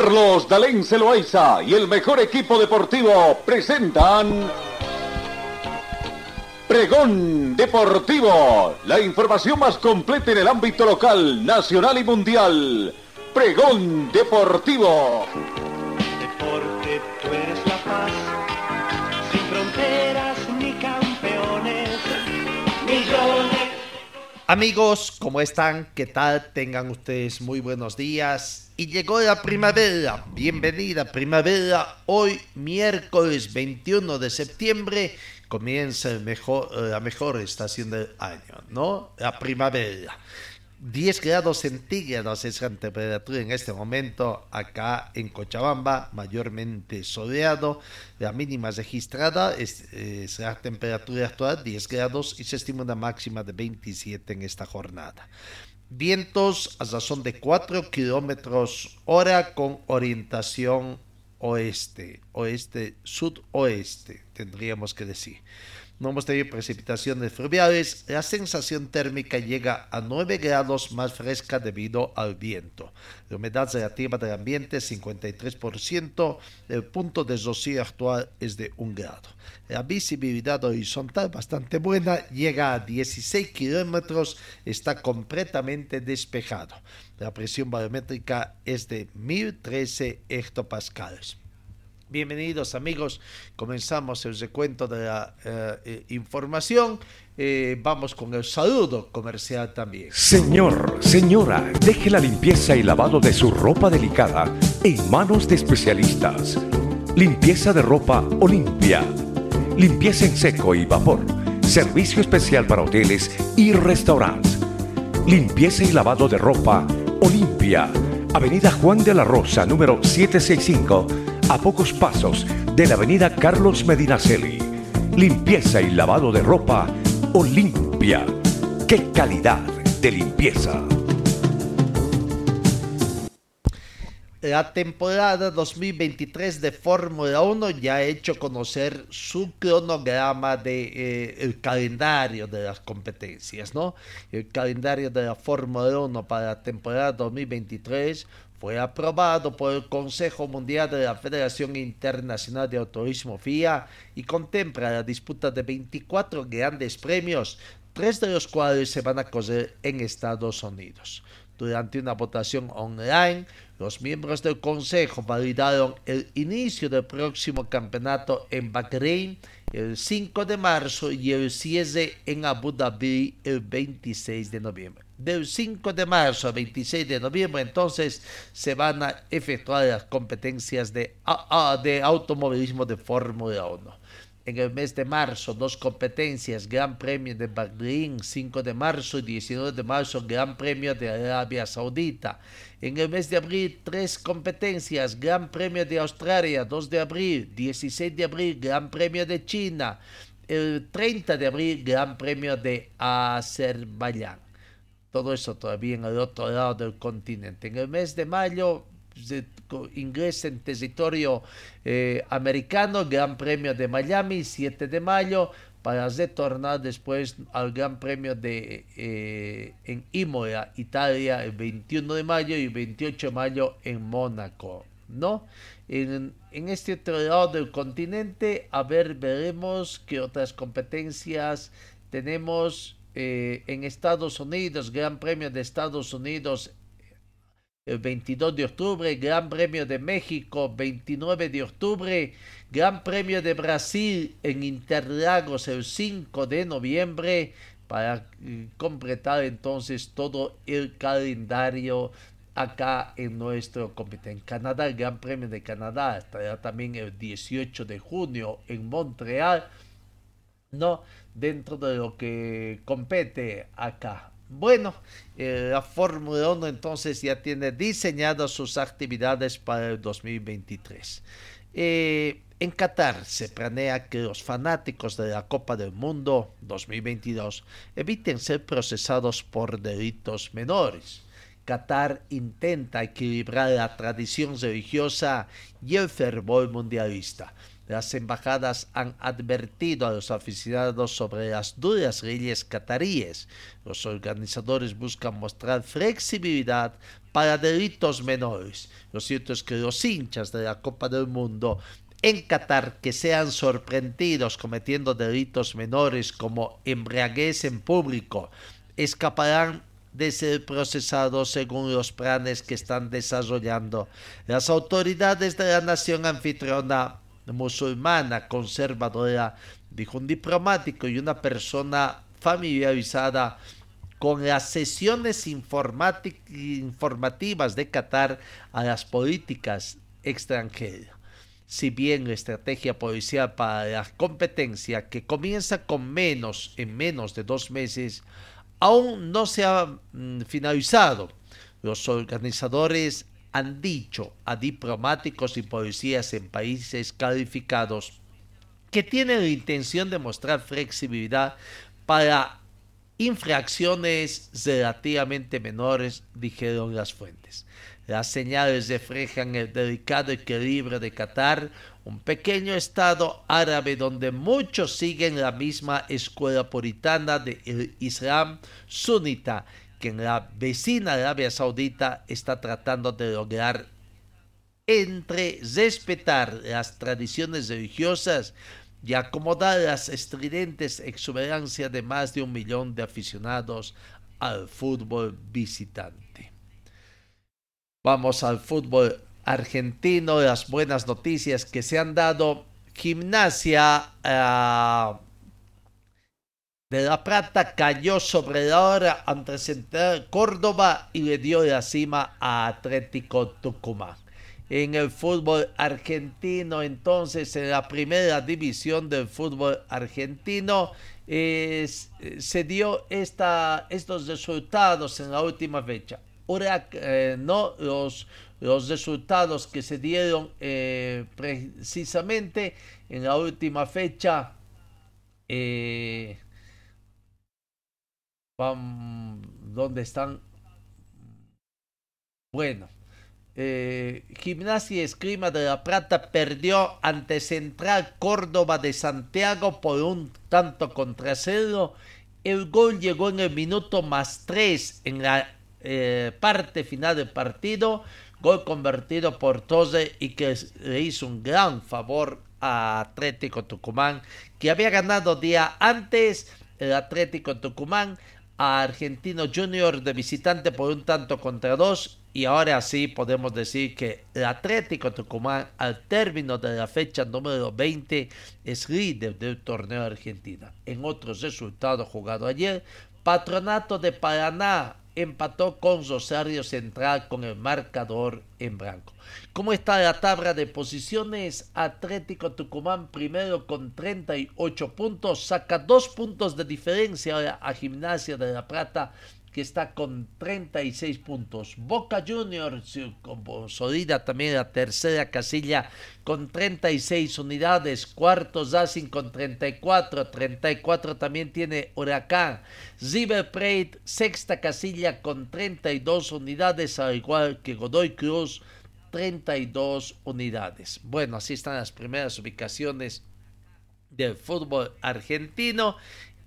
Carlos Dalén Celoaiza y el mejor equipo deportivo presentan Pregón Deportivo, la información más completa en el ámbito local, nacional y mundial. Pregón Deportivo. Deporte, tú eres la paz, sin fronteras ni campeones, millones. Amigos, ¿cómo están? ¿Qué tal? Tengan ustedes muy buenos días. Y llegó la primavera. Bienvenida primavera. Hoy miércoles 21 de septiembre comienza mejor, la mejor estación del año, ¿no? La primavera. 10 grados centígrados es la temperatura en este momento acá en Cochabamba, mayormente soleado. La mínima registrada es, es, la temperatura actual 10 grados y se estima una máxima de 27 en esta jornada. Vientos a razón de 4 kilómetros hora con orientación oeste, oeste, sudoeste, tendríamos que decir. No hemos tenido precipitaciones fluviales. La sensación térmica llega a 9 grados más fresca debido al viento. La humedad relativa del ambiente es 53%. El punto de rocío actual es de 1 grado. La visibilidad horizontal bastante buena. Llega a 16 kilómetros. Está completamente despejado. La presión barométrica es de 1013 hectopascales. Bienvenidos amigos, comenzamos el recuento de la eh, información. Eh, vamos con el saludo comercial también. Señor, señora, deje la limpieza y lavado de su ropa delicada en manos de especialistas. Limpieza de ropa Olimpia. Limpieza en seco y vapor. Servicio especial para hoteles y restaurantes. Limpieza y lavado de ropa Olimpia. Avenida Juan de la Rosa, número 765 a pocos pasos de la avenida Carlos Medinaceli. Limpieza y lavado de ropa Olimpia. ¡Qué calidad de limpieza! La temporada 2023 de Fórmula 1 ya ha hecho conocer su cronograma de eh, calendario de las competencias, ¿no? El calendario de la Fórmula 1 para la temporada 2023 fue aprobado por el Consejo Mundial de la Federación Internacional de Autorismo FIA y contempla la disputa de 24 grandes premios, tres de los cuales se van a correr en Estados Unidos. Durante una votación online, los miembros del Consejo validaron el inicio del próximo campeonato en Bahrein el 5 de marzo y el cierre en Abu Dhabi el 26 de noviembre del 5 de marzo al 26 de noviembre, entonces se van a efectuar las competencias de, de automovilismo de Fórmula 1. En el mes de marzo, dos competencias, Gran Premio de Bahrein, 5 de marzo y 19 de marzo, Gran Premio de Arabia Saudita. En el mes de abril, tres competencias, Gran Premio de Australia, 2 de abril, 16 de abril, Gran Premio de China, el 30 de abril, Gran Premio de Azerbaiyán. Todo eso todavía en el otro lado del continente. En el mes de mayo ingresa en territorio eh, americano, Gran Premio de Miami, 7 de mayo, para retornar después al Gran Premio de eh, en Imola, Italia, el 21 de mayo y el 28 de mayo en Mónaco, ¿no? En, en este otro lado del continente, a ver, veremos qué otras competencias tenemos eh, en Estados Unidos, Gran Premio de Estados Unidos el 22 de octubre, Gran Premio de México 29 de octubre, Gran Premio de Brasil en Interlagos el 5 de noviembre para eh, completar entonces todo el calendario acá en nuestro comité. En Canadá, el Gran Premio de Canadá estará también el 18 de junio en Montreal. No, dentro de lo que compete acá. Bueno, eh, la Fórmula 1 entonces ya tiene diseñadas sus actividades para el 2023. Eh, en Qatar se planea que los fanáticos de la Copa del Mundo 2022 eviten ser procesados por delitos menores. Qatar intenta equilibrar la tradición religiosa y el fervor mundialista. Las embajadas han advertido a los aficionados sobre las duras leyes cataríes. Los organizadores buscan mostrar flexibilidad para delitos menores. Lo cierto es que los hinchas de la Copa del Mundo en Qatar que sean sorprendidos cometiendo delitos menores como embriaguez en público escaparán de ser procesados según los planes que están desarrollando las autoridades de la nación anfitriona musulmana conservadora, dijo un diplomático y una persona familiarizada con las sesiones informativas de Qatar a las políticas extranjeras. Si bien la estrategia policial para la competencia, que comienza con menos en menos de dos meses, aún no se ha mm, finalizado. Los organizadores han dicho a diplomáticos y policías en países calificados que tienen la intención de mostrar flexibilidad para infracciones relativamente menores, dijeron las fuentes. Las señales reflejan el delicado equilibrio de Qatar, un pequeño estado árabe donde muchos siguen la misma escuela puritana del Islam sunita que en la vecina Arabia Saudita está tratando de lograr entre respetar las tradiciones religiosas y acomodar las estridentes exuberancias de más de un millón de aficionados al fútbol visitante. Vamos al fútbol argentino, las buenas noticias que se han dado. Gimnasia uh, de la Plata cayó sobre la hora ante Central Córdoba y le dio la cima a Atlético Tucumán. En el fútbol argentino, entonces, en la primera división del fútbol argentino, se dio esta, estos resultados en la última fecha. Ahora, eh, no los, los resultados que se dieron eh, precisamente en la última fecha. Eh, ¿Dónde están? Bueno, Gimnasia Escrima de la Plata perdió ante Central Córdoba de Santiago por un tanto contra cero. El gol llegó en el minuto más tres en la eh, parte final del partido, gol convertido por Tose y que le hizo un gran favor a Atlético Tucumán, que había ganado día antes el Atlético Tucumán a Argentino Junior de visitante por un tanto contra dos y ahora sí podemos decir que el Atlético Tucumán al término de la fecha número 20 es líder del torneo argentino. En otros resultados jugados ayer, Patronato de Paraná empató con Rosario Central con el marcador en blanco. ¿Cómo está la tabla de posiciones? Atlético Tucumán primero con 38 puntos, saca dos puntos de diferencia a Gimnasia de la Plata que está con 36 puntos. Boca Juniors consolida también la tercera casilla con 36 unidades. Cuarto Racing con 34. 34 también tiene Huracán. River Plate, sexta casilla con 32 unidades, al igual que Godoy Cruz, 32 unidades. Bueno, así están las primeras ubicaciones del fútbol argentino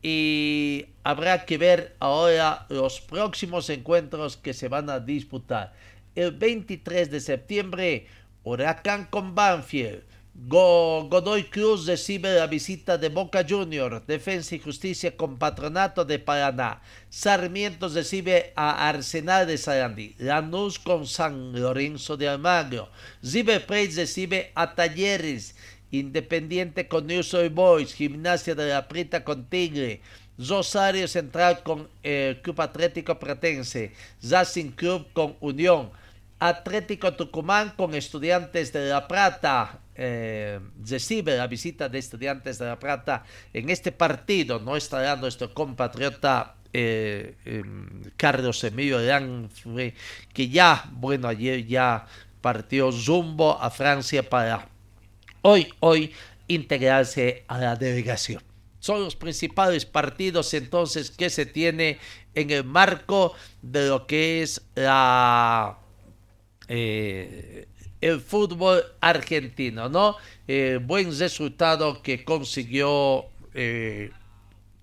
y habrá que ver ahora los próximos encuentros que se van a disputar. El 23 de septiembre, Huracán con Banfield. Godoy Cruz recibe la visita de Boca Juniors, Defensa y Justicia con Patronato de Paraná. Sarmiento recibe a Arsenal de Sarandí. Lanús con San Lorenzo de Almagro. River recibe a Talleres. Independiente con News Boys, Gimnasia de la Prita con Tigre, Rosario Central con el Club Atlético Pratense, Racing Club con Unión, Atlético Tucumán con Estudiantes de La Plata. Eh, recibe la visita de Estudiantes de La Plata en este partido. No estará nuestro compatriota eh, em, Carlos Emilio Lanfre, que ya, bueno, ayer ya partió Zumbo a Francia para hoy, hoy integrarse a la delegación. Son los principales partidos entonces que se tiene en el marco de lo que es eh, el fútbol argentino, ¿no? Eh, buen resultado que consiguió eh,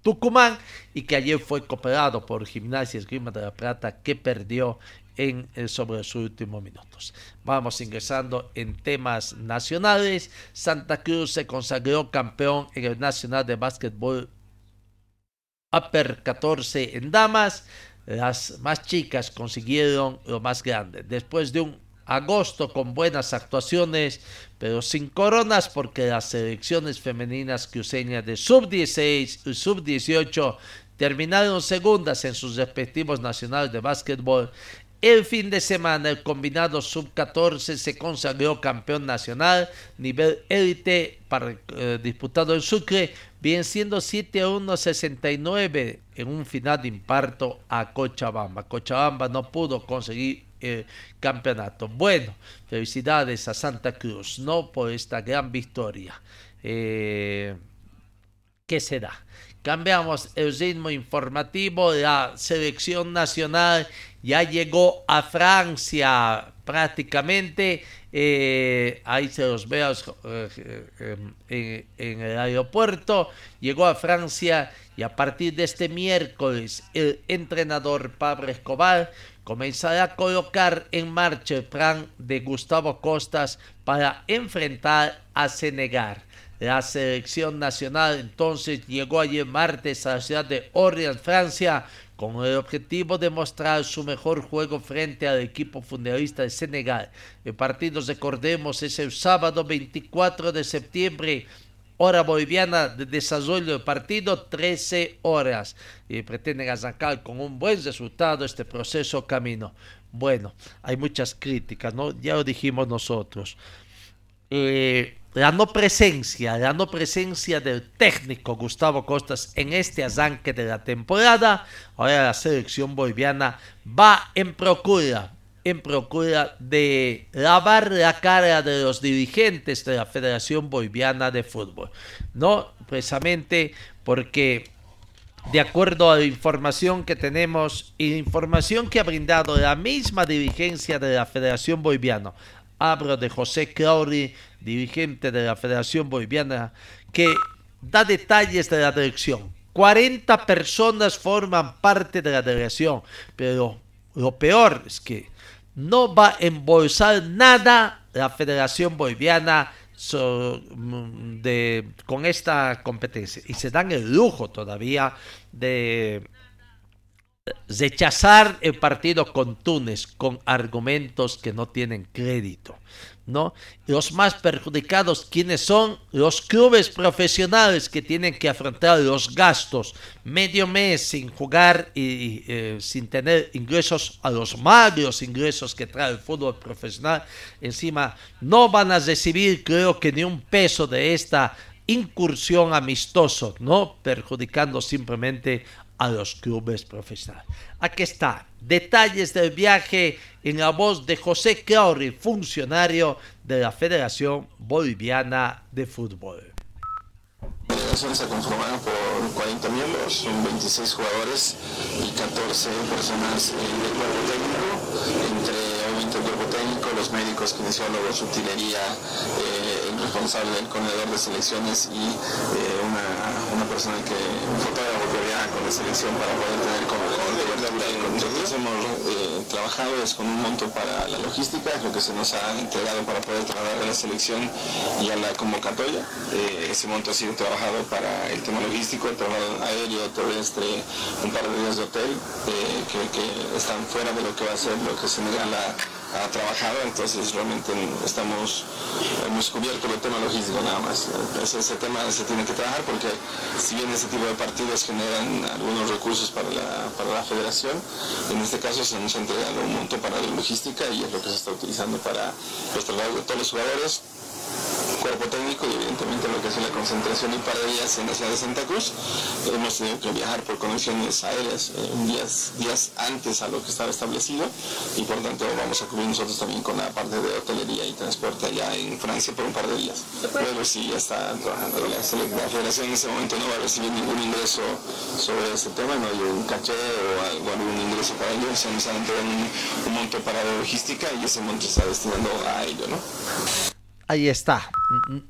Tucumán y que ayer fue cooperado por Gimnasia Esgrima de la Plata que perdió en, eh, sobre los últimos minutos. Vamos ingresando en temas nacionales. Santa Cruz se consagró campeón en el Nacional de Básquetbol Upper 14 en damas. Las más chicas consiguieron lo más grande. Después de un agosto con buenas actuaciones, pero sin coronas porque las selecciones femeninas cruceñas de sub-16 y sub-18 terminaron segundas en sus respectivos nacionales de básquetbol. El fin de semana el combinado sub-14 se consagró campeón nacional, nivel élite para, eh, disputado en Sucre, bien siendo 7 a 1 69 en un final de imparto a Cochabamba. Cochabamba no pudo conseguir el campeonato. Bueno, felicidades a Santa Cruz, ¿no? Por esta gran victoria. Eh, ¿Qué será? Cambiamos el ritmo informativo. La selección nacional ya llegó a Francia prácticamente. Eh, ahí se los veo eh, en, en, el aeropuerto. Llegó a Francia y a partir de este miércoles el entrenador Pablo Escobar comenzará a colocar en marcha el plan de Gustavo Costas para enfrentar a Senegal. La selección nacional entonces llegó ayer martes a la ciudad de Orleans, Francia, con el objetivo de mostrar su mejor juego frente al equipo fundalista de Senegal. El partido, recordemos, es el sábado 24 de septiembre hora boliviana de desarrollo del partido, 13 horas. Y pretenden arrancar con un buen resultado este proceso camino. Bueno, hay muchas críticas, ¿no? Ya lo dijimos nosotros. Eh, la no presencia, la no presencia del técnico Gustavo Costas en este arranque de la temporada, ahora la selección boliviana va en procura en procura de lavar la cara de los dirigentes de la Federación Boliviana de Fútbol. No precisamente porque de acuerdo a la información que tenemos y la información que ha brindado la misma dirigencia de la Federación Boliviana, hablo de José Clauri, dirigente de la Federación Boliviana, que da detalles de la dirección. 40 personas forman parte de la delegación, pero lo peor es que no va a embolsar nada la Federación Boliviana mm, con esta competencia. Y se dan el lujo todavía de rechazar el partido con Túnez con argumentos que no tienen crédito. ¿No? Los más perjudicados, ¿quiénes son? Los clubes profesionales que tienen que afrontar los gastos medio mes sin jugar y, eh, sin tener ingresos a los magros ingresos que trae el fútbol profesional. Encima, no van a recibir, creo que ni un peso de esta incursión amistoso, ¿no? Perjudicando simplemente a los clubes profesionales. Aquí está, detalles del viaje en la voz de José Clauri, funcionario de la Federación Boliviana de Fútbol. La delegación se conformada por 40 miembros, son 26 jugadores y 14 personas del cuerpo técnico, entre el cuerpo técnico, los médicos, kinesiólogos, utilería, eh, el responsable del corredor de selecciones y eh, una, una persona que, un fotógrafo con selección para poder tener como nosotros hemos eh, trabajado es con un monto para la logística, es lo que se nos ha entregado para poder trabajar a la selección y a la convocatoria. Eh, ese monto ha sido trabajado para el tema logístico, el trabajo aéreo, terrestre, un par de días de hotel eh, que, que, están fuera de lo que va a ser lo que se la ha trabajado, entonces realmente estamos, hemos cubierto el tema logístico nada más. Ese, tema se tiene que trabajar porque si bien ese tipo de partidos generan algunos recursos para la, para la federación, en este caso se nos ha entregado un monto para la logística y es lo que se está utilizando para los traslados de todos los jugadores cuerpo técnico y evidentemente lo que es la concentración y par de días en la ciudad de Santa Cruz. Hemos tenido que viajar por conexiones aéreas eh, días, días antes a lo que estaba establecido y por tanto vamos a cubrir nosotros también con la parte de hotelería y transporte allá en Francia por un par de días. Luego sí ya está trabajando. La, federación en ese momento no va a recibir ningún ingreso sobre este tema, no hay un caché o algún ingreso para ello, se nos han entregado un, un monto para la logística y ese monto está destinando a ello, ¿no? Ahí está,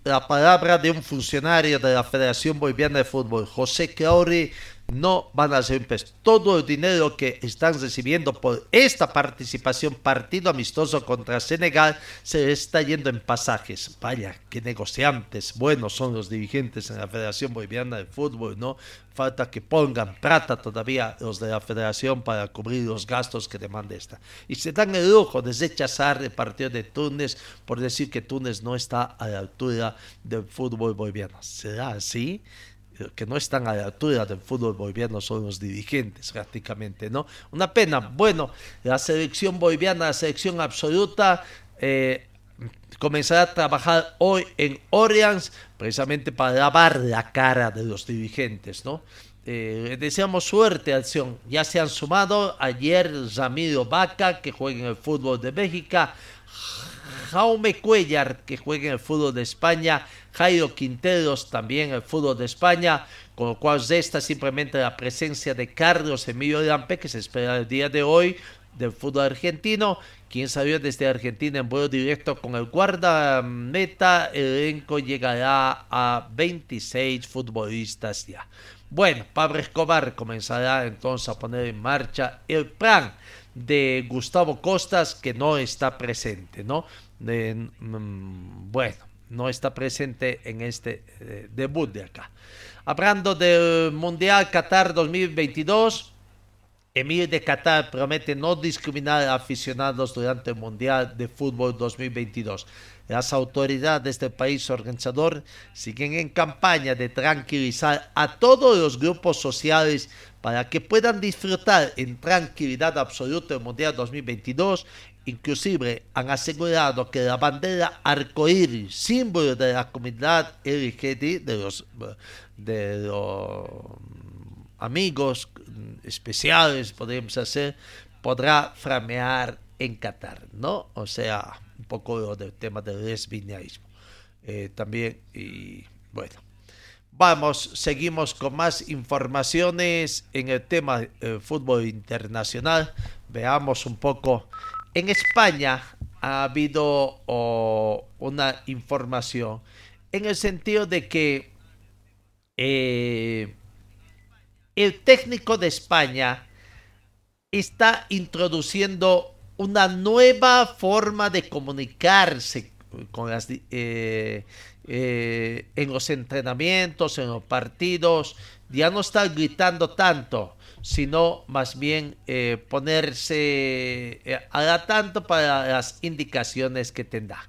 la palabra de un funcionario de la Federación Boliviana de Fútbol, José Clauri, no van a ser un peso. Todo el dinero que están recibiendo por esta participación partido amistoso contra Senegal se está yendo en pasajes. Vaya, qué negociantes buenos son los dirigentes en la Federación Boliviana de Fútbol, ¿no? Falta que pongan plata todavía los de la federación para cubrir los gastos que demanda esta. Y se dan el lujo de rechazar el partido de Túnez por decir que Túnez no está a la altura del fútbol boliviano. ¿Será así? Que no están a la altura del fútbol boliviano son los dirigentes prácticamente, ¿no? Una pena. Bueno, la selección boliviana, la selección absoluta, eh, comenzará a trabajar hoy en Orleans precisamente para lavar la cara de los dirigentes, ¿no? Eh, deseamos suerte, acción. Ya se han sumado ayer Ramiro Vaca, que juega en el fútbol de México, Jaume Cuellar, que juega en el fútbol de España, Jairo Quinteros, también en el fútbol de España, con lo cual resta simplemente la presencia de Carlos Emilio Lampe, que se espera el día de hoy del fútbol argentino, quien salió desde Argentina en vuelo directo con el guardameta, el elenco llegará a 26 futbolistas ya. Bueno, Pablo Escobar comenzará entonces a poner en marcha el plan de Gustavo Costas que no está presente, ¿no? Mm, bueno, no está presente en este eh, debut de acá. Hablando del Mundial Qatar 2022, Emir de Qatar promete no discriminar a aficionados durante el Mundial de Fútbol 2022. Las autoridades del país organizador siguen en campaña de tranquilizar a todos los grupos sociales para que puedan disfrutar en tranquilidad absoluta el Mundial 2022. Inclusive han asegurado que la bandera arcoíris, símbolo de la comunidad LGBT, de los, de los amigos especiales, podemos hacer, podrá flamear en Qatar, ¿no? O sea, un poco del tema del lesbianismo. Eh, también, y bueno. Vamos, seguimos con más informaciones en el tema eh, fútbol internacional. Veamos un poco. En España ha habido una información en el sentido de que eh, el técnico de España está introduciendo una nueva forma de comunicarse con eh, eh, en los entrenamientos, en los partidos, ya no estar gritando tanto, sino más bien eh, ponerse a la tanto para las indicaciones que tendrá.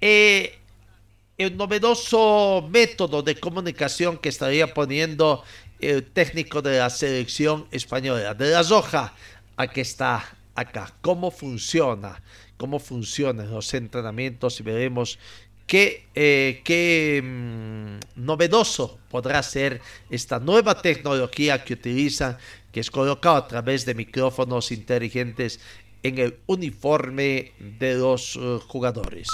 el novedoso método de comunicación que estaría poniendo el técnico de la selección española, de la Roja, aquí está acá, cómo funciona, cómo funcionan los entrenamientos y veremos qué, eh, qué mm, novedoso podrá ser esta nueva tecnología que utilizan, que es colocado a través de micrófonos inteligentes en el uniforme de los uh, jugadores.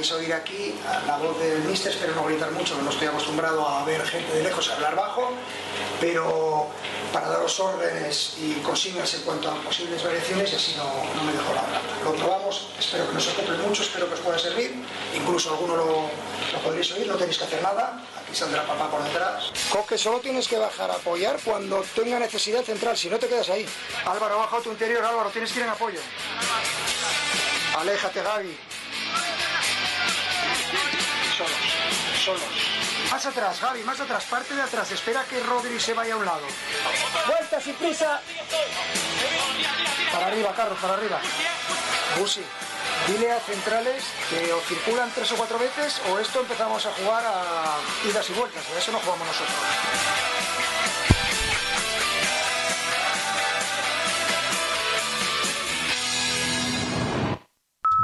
Vais a oír aquí la voz del mister, espero no gritar mucho, no estoy acostumbrado a ver gente de lejos hablar bajo, pero para daros órdenes y consignas en cuanto a posibles variaciones y así no, no me dejo hablar. Lo probamos, espero que no se ocupe mucho, espero que os pueda servir, incluso alguno lo, lo podréis oír, no tenéis que hacer nada, aquí saldrá papá por detrás. Coque, solo tienes que bajar a apoyar cuando tenga necesidad central, si no te quedas ahí. Álvaro, baja a tu interior, Álvaro, tienes que ir en apoyo. Aléjate, Gaby. solo. Más atrás, Javi, más atrás, parte de atrás. Espera que Rodri se vaya a un lado. Vuelta sin prisa. Para arriba, Carlos, para arriba. Busi, dile a centrales que o circulan tres o cuatro veces o esto empezamos a jugar a idas y vueltas. De eso no jugamos nosotros.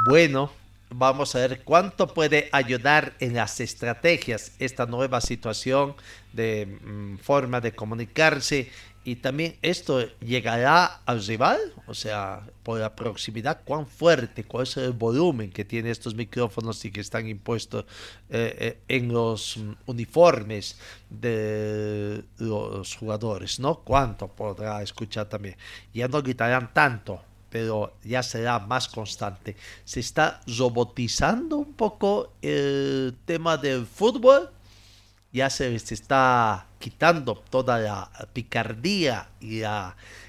Bueno, vamos a ver cuánto puede ayudar en las estrategias esta nueva situación de mm, forma de comunicarse y también esto llegará al rival, o sea, por la proximidad, cuán fuerte, cuál es el volumen que tienen estos micrófonos y que están impuestos eh, eh, en los mm, uniformes de los jugadores, ¿no? Cuánto podrá escuchar también. Ya no gritarán tanto, pero ya será más constante. Se está robotizando un poco el tema del fútbol ya se está quitando toda la picardía y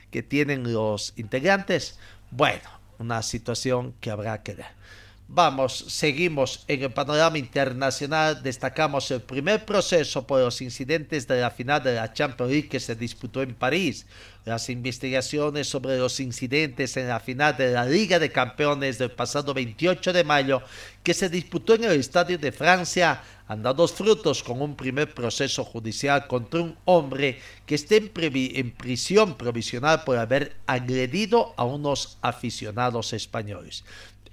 que tienen los integrantes. Bueno, una situación que habrá que ver. Vamos, seguimos en el panorama internacional. Destacamos el primer proceso por los incidentes de la final de la Champions League que se disputó en París. Las investigaciones sobre los incidentes en la final de la Liga de Campeones del pasado 28 de mayo que se disputó en el Estadio de Francia han dado frutos con un primer proceso judicial contra un hombre que está en, en prisión provisional por haber agredido a unos aficionados españoles.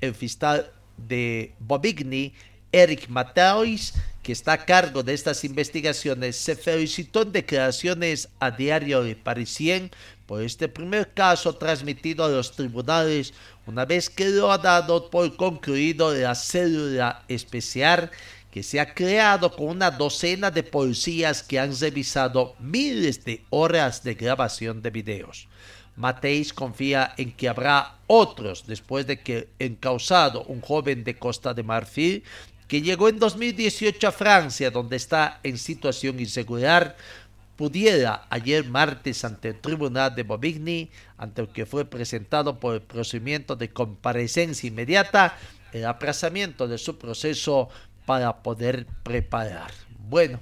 El fiscal de Bobigny, Eric Mateus, que está a cargo de estas investigaciones, se felicitó en declaraciones a Diario de Parisien por este primer caso transmitido a los tribunales una vez que lo ha dado por concluido la célula especial que se ha creado con una docena de policías que han revisado miles de horas de grabación de videos. Mateis confía en que habrá otros después de que encausado un joven de Costa de Marfil que llegó en 2018 a Francia donde está en situación irregular pudiera ayer martes ante el tribunal de Bobigny, ante el que fue presentado por el procedimiento de comparecencia inmediata, el aplazamiento de su proceso para poder preparar. Bueno,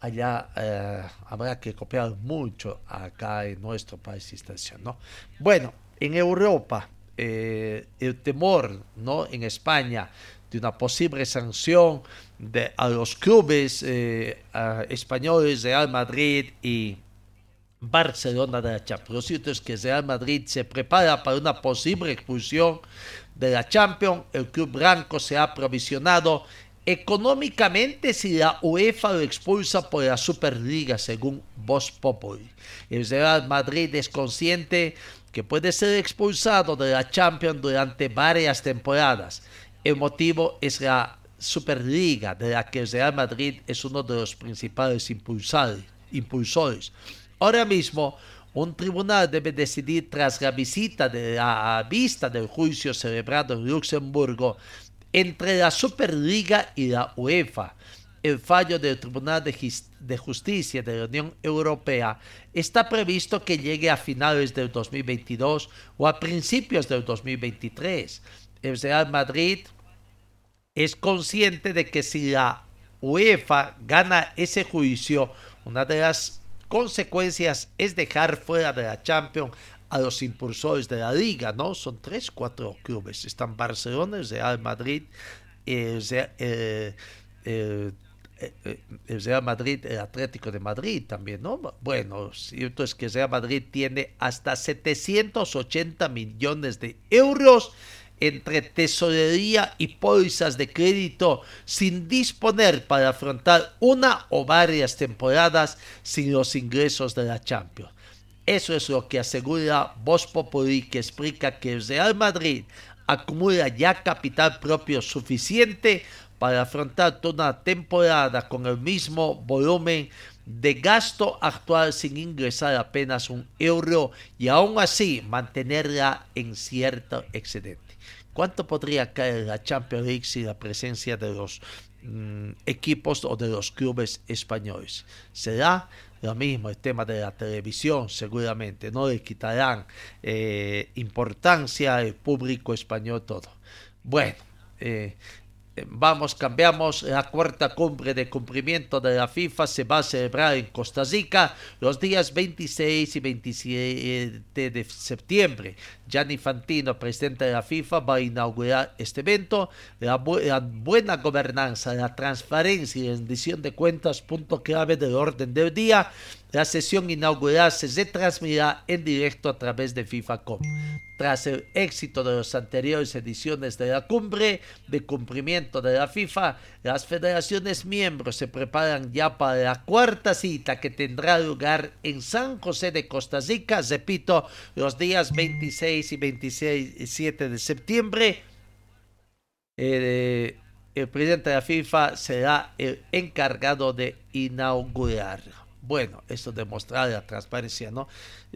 allá eh, habrá que copiar mucho acá en nuestro país ¿no? Bueno, en Europa, eh, el temor, ¿no? En España, de una posible sanción de, a los clubes eh, españoles Real Madrid y Barcelona de la Champions. Lo cierto es que Real Madrid se prepara para una posible expulsión de la Champions. El club blanco se ha provisionado económicamente si la UEFA lo expulsa por la Superliga, según Voz Populi. El Real Madrid es consciente que puede ser expulsado de la Champions durante varias temporadas. El motivo es la Superliga, de la que el Real Madrid es uno de los principales impulsores. Ahora mismo, un tribunal debe decidir tras la visita de la vista del juicio celebrado en Luxemburgo entre la Superliga y la UEFA. El fallo del Tribunal de, Justicia de la Unión Europea está previsto que llegue a finales del 2022 o a principios del 2023. El Real Madrid es consciente de que si la UEFA gana ese juicio, una de las consecuencias es dejar fuera de la Champions a los impulsores de la liga, ¿no? Son tres, cuatro clubes. Están Barcelona, el Real Madrid, el, el, el, Real Madrid, el Atlético de Madrid también, ¿no? Bueno, cierto es que el Real Madrid tiene hasta 780 millones de euros entre tesorería y pólizas de crédito sin disponer para afrontar una o varias temporadas sin los ingresos de la Champions. Eso es lo que asegura Voz Populi, que explica que el Real Madrid acumula ya capital propio suficiente para afrontar toda una temporada con el mismo volumen de gasto actual sin ingresar apenas un euro y aún así mantenerla en cierto excedente. ¿Cuánto podría caer la Champions League sin la presencia de los mm, equipos o de los clubes españoles? ¿Será lo mismo, el tema de la televisión, seguramente, no le quitarán eh, importancia al público español todo. Bueno, eh, Vamos, cambiamos. La cuarta cumbre de cumplimiento de la FIFA se va a celebrar en Costa Rica los días 26 y 27 de septiembre. Gianni Fantino, presidente de la FIFA, va a inaugurar este evento. La, buena gobernanza, la transparencia y rendición de cuentas, punto clave del orden del día. La sesión inaugural se retransmitirá en directo a través de FIFACOM. Tras el éxito de las anteriores ediciones de la cumbre de cumplimiento de la FIFA, las federaciones miembros se preparan ya para la cuarta cita que tendrá lugar en San José de Costa Rica, repito, los días 26 y 27 de septiembre. Eh, el presidente de la FIFA será el encargado de inaugurar. Bueno, eso demuestra la transparencia, ¿no?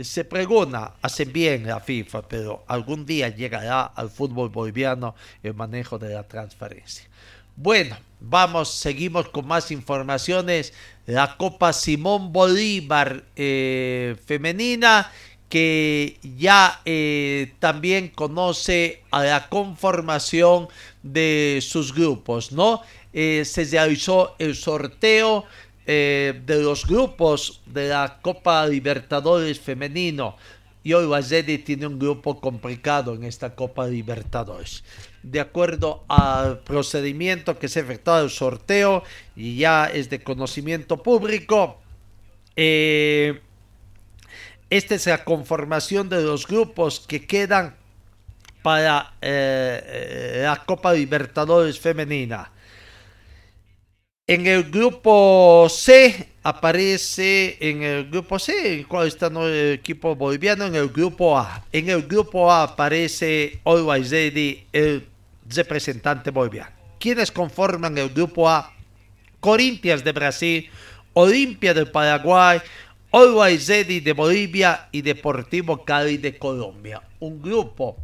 Se pregona, hacen bien la FIFA, pero algún día llegará al fútbol boliviano el manejo de la transparencia. Bueno, vamos, seguimos con más informaciones. La Copa Simón Bolívar eh, femenina que ya eh, también conoce a la conformación de sus grupos, ¿no? Eh, se realizó el sorteo eh, de los grupos de la Copa Libertadores femenino. Y hoy Wazedi tiene un grupo complicado en esta Copa Libertadores. De acuerdo al procedimiento que se efectuó el sorteo y ya es de conocimiento público, eh, esta es la conformación de los grupos que quedan para eh, la Copa Libertadores femenina. En el grupo C aparece, en el grupo C, ¿cuál está el equipo boliviano? En el grupo A. En el grupo A aparece Always Ready, el representante boliviano. ¿Quiénes conforman el grupo A? Corinthians de Brasil, Olimpia de Paraguay, Always Ready de Bolivia y Deportivo Cali de Colombia. Un grupo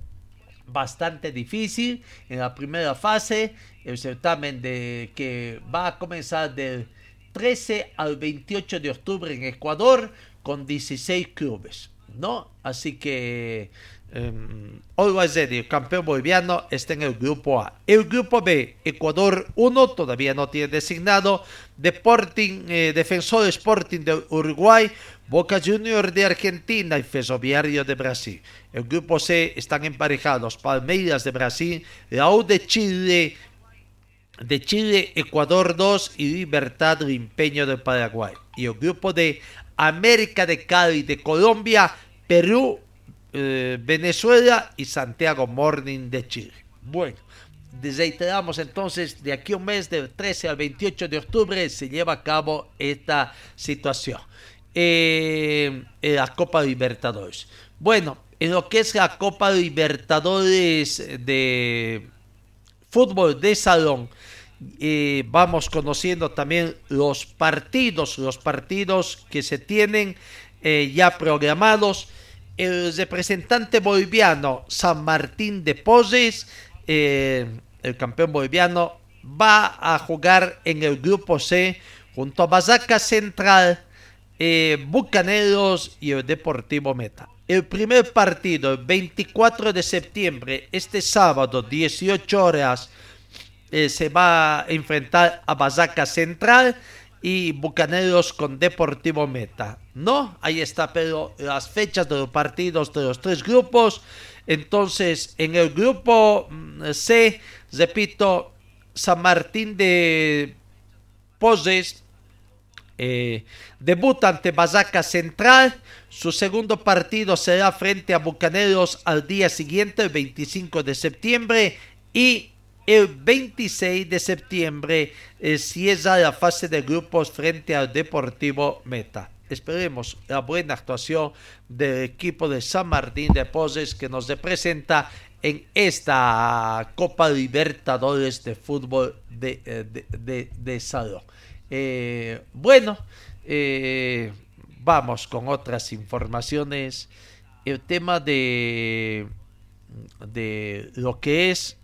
bastante difícil en la primera fase el certamen de, que va a comenzar del 13 al 28 de octubre en Ecuador con 16 clubes, ¿no? Así que um, Always el campeón boliviano, está en el grupo A. El grupo B, Ecuador 1, todavía no tiene designado. Deporting, eh, Defensor Sporting de Uruguay, Boca Junior de Argentina y Ferroviario de Brasil. El grupo C están emparejados Palmeiras de Brasil, la de Chile, de Chile, Ecuador 2 y Libertad Rimpeño de Paraguay. Y el grupo de América de Cali de Colombia, Perú, eh, Venezuela y Santiago Morning de Chile. Bueno, reiteramos entonces, de aquí un mes, del 13 al 28 de octubre, se lleva a cabo esta situación. Eh, en la Copa Libertadores. Bueno, en lo que es la Copa Libertadores de fútbol de salón, eh, vamos conociendo también los partidos, los partidos que se tienen eh, ya programados. El representante boliviano San Martín de Poses, eh, el campeón boliviano, va a jugar en el grupo C junto a Bazaca Central, Bucaneros y el Deportivo Meta. El primer partido, el 24 de septiembre, este sábado, 18 horas, eh, se va a enfrentar a Bazaca Central y Bucaneros con Deportivo Meta. No, ahí está, pero las fechas de los partidos de los tres grupos. Entonces, en el grupo mm, C, repito, San Martín de Poses eh, debuta ante Bazaca Central. Su segundo partido será frente a Bucaneros al día siguiente, el 25 de septiembre. Y el 26 de septiembre eh, cierra la fase de grupos frente al Deportivo Meta. Esperemos la buena actuación del equipo de San Martín de Poses que nos representa en esta Copa Libertadores de Fútbol de, eh, Salón. Eh, bueno, vamos con otras informaciones. El tema de, de lo que es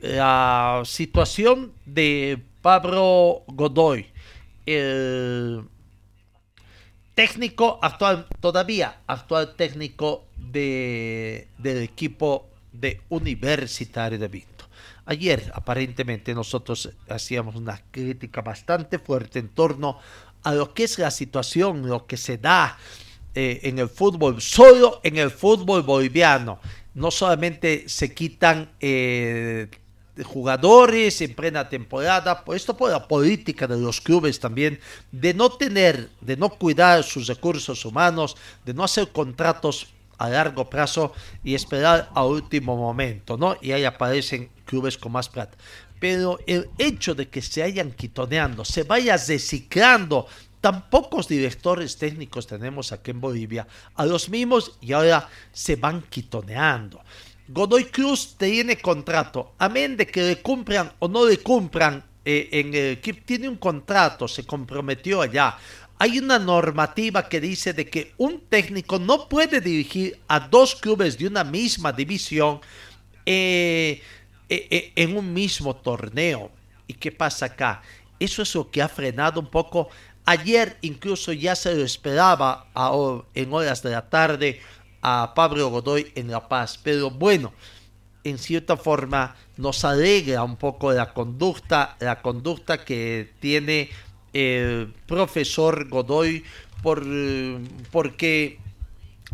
la situación de Pablo Godoy, el técnico actual, todavía actual técnico de, del equipo de Universitario de Vinto. Ayer aparentemente nosotros hacíamos una crítica bastante fuerte en torno a lo que es la situación, lo que se da eh, en el fútbol, solo en el fútbol boliviano. No solamente se quitan eh, jugadores en plena temporada, por esto por la política de los clubes también, de no tener, de no cuidar sus recursos humanos, de no hacer contratos a largo plazo y esperar a último momento, ¿no? Y ahí aparecen clubes con más plata. Pero el hecho de que se hayan quitoneando, se vaya reciclando tan pocos directores técnicos tenemos aquí en Bolivia, a los mismos y ahora se van quitoneando. Godoy Cruz tiene contrato, amén de que le cumplan o no le cumplan eh, en el equipo, tiene un contrato, se comprometió allá. Hay una normativa que dice de que un técnico no puede dirigir a dos clubes de una misma división eh, eh, en un mismo torneo. ¿Y qué pasa acá? Eso es lo que ha frenado un poco Ayer incluso ya se lo esperaba en horas de la tarde a Pablo Godoy en La Paz. Pero bueno, en cierta forma nos alegra un poco la conducta, la conducta que tiene el profesor Godoy por, porque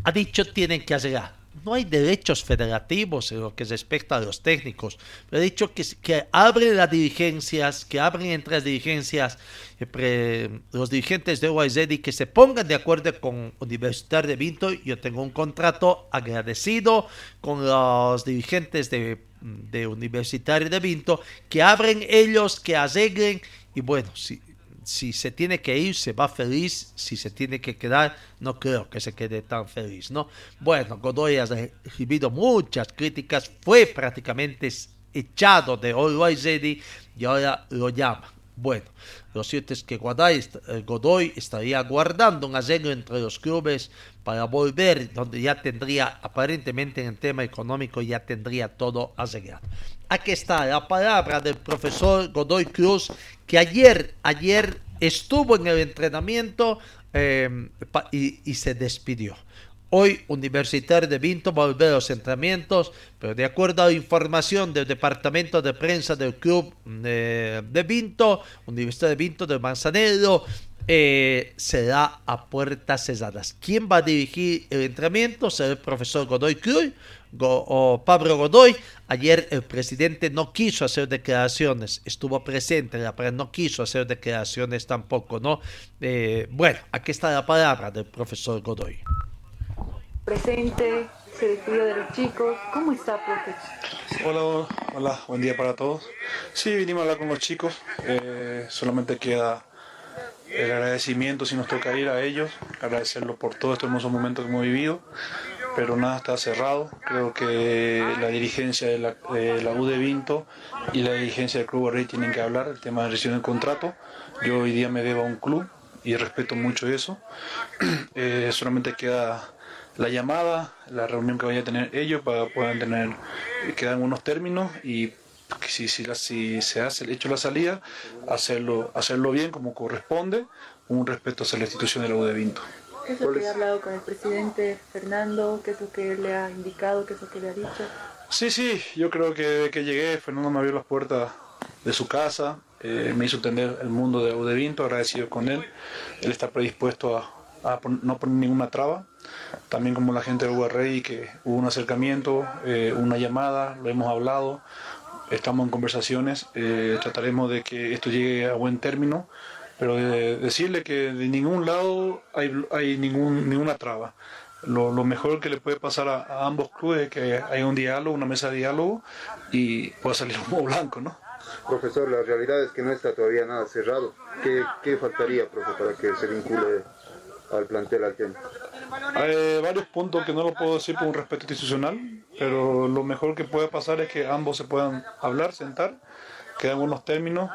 ha dicho tienen que hacer no hay derechos federativos en lo que respecta a los técnicos. He dicho que, que abren las dirigencias, que abren entre las dirigencias eh, los dirigentes de y que se pongan de acuerdo con Universidad de Vinto. Yo tengo un contrato agradecido con los dirigentes de, de Universitario de Vinto, que abren ellos, que arreglen. Y bueno, si, si se tiene que ir, se va feliz. Si se tiene que quedar, no creo que se quede tan feliz, ¿no? Bueno, Godoy ha recibido muchas críticas, fue prácticamente echado de Always y ahora lo llama. Bueno, lo cierto es que eh, Godoy estaría guardando un arreglo entre los clubes para volver, donde ya tendría, aparentemente en el tema económico, ya tendría todo arreglado. Aquí está la palabra del profesor Godoy Cruz, que ayer, ayer estuvo en el entrenamiento eh, y se despidió. Hoy Universitario de Vinto volver a los entrenamientos, pero de acuerdo a información del Departamento de Prensa del Club de, Vinto, Universidad de Vinto de Manzanero, eh, será a puertas cerradas. ¿Quién va a dirigir el entrenamiento? Será el profesor Godoy Cruz o Pablo Godoy. Ayer el presidente no quiso hacer declaraciones, estuvo presente, pero no quiso hacer declaraciones tampoco, ¿no? Eh, bueno, aquí está la palabra del profesor Godoy presente, se despidió de los chicos. ¿Cómo está, profe? Hola, hola, buen día para todos. Sí, vinimos a hablar con los chicos. Eh, solamente queda el agradecimiento si nos toca ir a ellos, agradecerlos por todo este hermoso momento que hemos vivido, pero nada está cerrado. Creo que la dirigencia de la, de U de Vinto y la dirigencia del Club Rey tienen que hablar el tema de rescisión del contrato. Yo hoy día me debo a un club y respeto mucho eso. Eh, solamente queda la llamada, la reunión que vayan a tener ellos para puedan tener, quedan unos términos y si, si, si se hace el hecho la salida, hacerlo, hacerlo bien como corresponde, un respeto hacia la institución de la U de Vinto. ¿Qué es lo que ha hablado con el presidente Fernando? ¿Qué es lo que le ha indicado? ¿Qué es lo que le ha dicho? Sí, sí, yo creo que desde que llegué, Fernando me abrió las puertas de su casa, eh, me hizo entender el mundo de la U de Vinto, agradecido con él. Él está predispuesto a, a no poner ninguna traba también como la gente de URI, que hubo un acercamiento, eh, una llamada, lo hemos hablado, estamos en conversaciones, eh, trataremos de que esto llegue a buen término, pero de decirle que de ningún lado hay, hay ningún, ninguna traba. Lo, mejor que le puede pasar a, ambos clubes es que haya un diálogo, una mesa de diálogo y pueda salir humo blanco, ¿no? Profesor, la realidad es que no está todavía nada cerrado. ¿Qué, qué faltaría, profe, para que se vincule al plantel tiempo? Hay varios puntos que no lo puedo decir por un respeto institucional, pero lo mejor que puede pasar es que ambos se puedan hablar, sentar, quedan unos términos,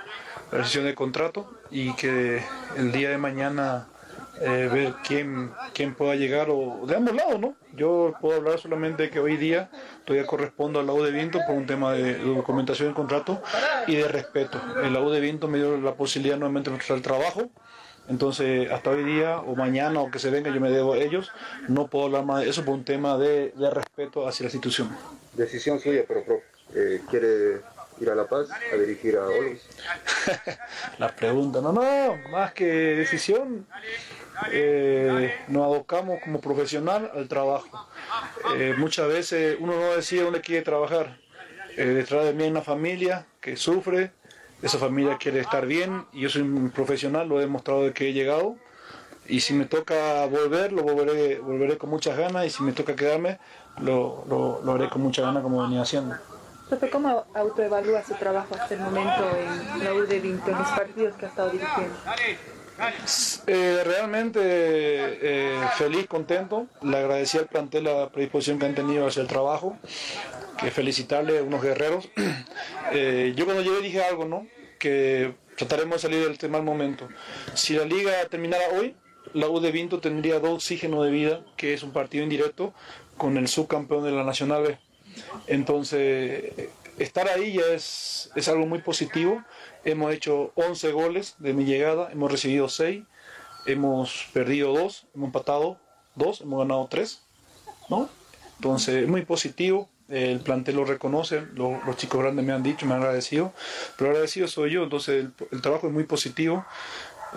la decisión de contrato y que el día de mañana eh, ver quién, quién pueda llegar o de ambos lados, ¿no? Yo puedo hablar solamente que hoy día todavía correspondo al lado de viento por un tema de documentación del contrato y de respeto. El lado de viento me dio la posibilidad nuevamente de mostrar el trabajo entonces, hasta hoy día o mañana o que se venga, yo me debo a ellos. No puedo hablar más de eso por un tema de, respeto hacia la institución. Decisión suya, pero profe, eh, ¿quiere ir a La Paz a dirigir a Olvis? la pregunta, no, no, más que decisión, eh, nos abocamos como profesional al trabajo. Eh, muchas veces uno no decide dónde quiere trabajar, Eh, detrás de mí hay una familia que sufre, esa familia quiere estar bien y yo soy un profesional, lo he demostrado de que he llegado. Y si me toca volver, lo volveré, volveré con muchas ganas y si me toca quedarme, lo, lo, lo haré con mucha ganas como venía haciendo. Profe, ¿cómo autoevalúa su trabajo hasta el momento en la U de Vinto, en los partidos que ha estado dirigiendo? Eh, realmente eh, feliz, contento. Le agradecí al plantel la predisposición que han tenido hacia el trabajo. Que felicitarle a unos guerreros. Eh, yo cuando llegué dije algo, ¿no? Que trataremos de salir del mal momento. Si la liga terminara hoy, la U de Vinto tendría dos oxígeno de vida, que es un partido indirecto con el subcampeón de la Nacional B. Entonces, estar ahí ya es, es algo muy positivo. Hemos hecho 11 goles de mi llegada, hemos recibido 6, hemos perdido 2, hemos empatado 2, hemos ganado 3, ¿no? Entonces, muy positivo. El plantel lo reconoce, lo- los chicos grandes me han dicho, me han agradecido, pero agradecido soy yo, entonces el, el trabajo es muy positivo.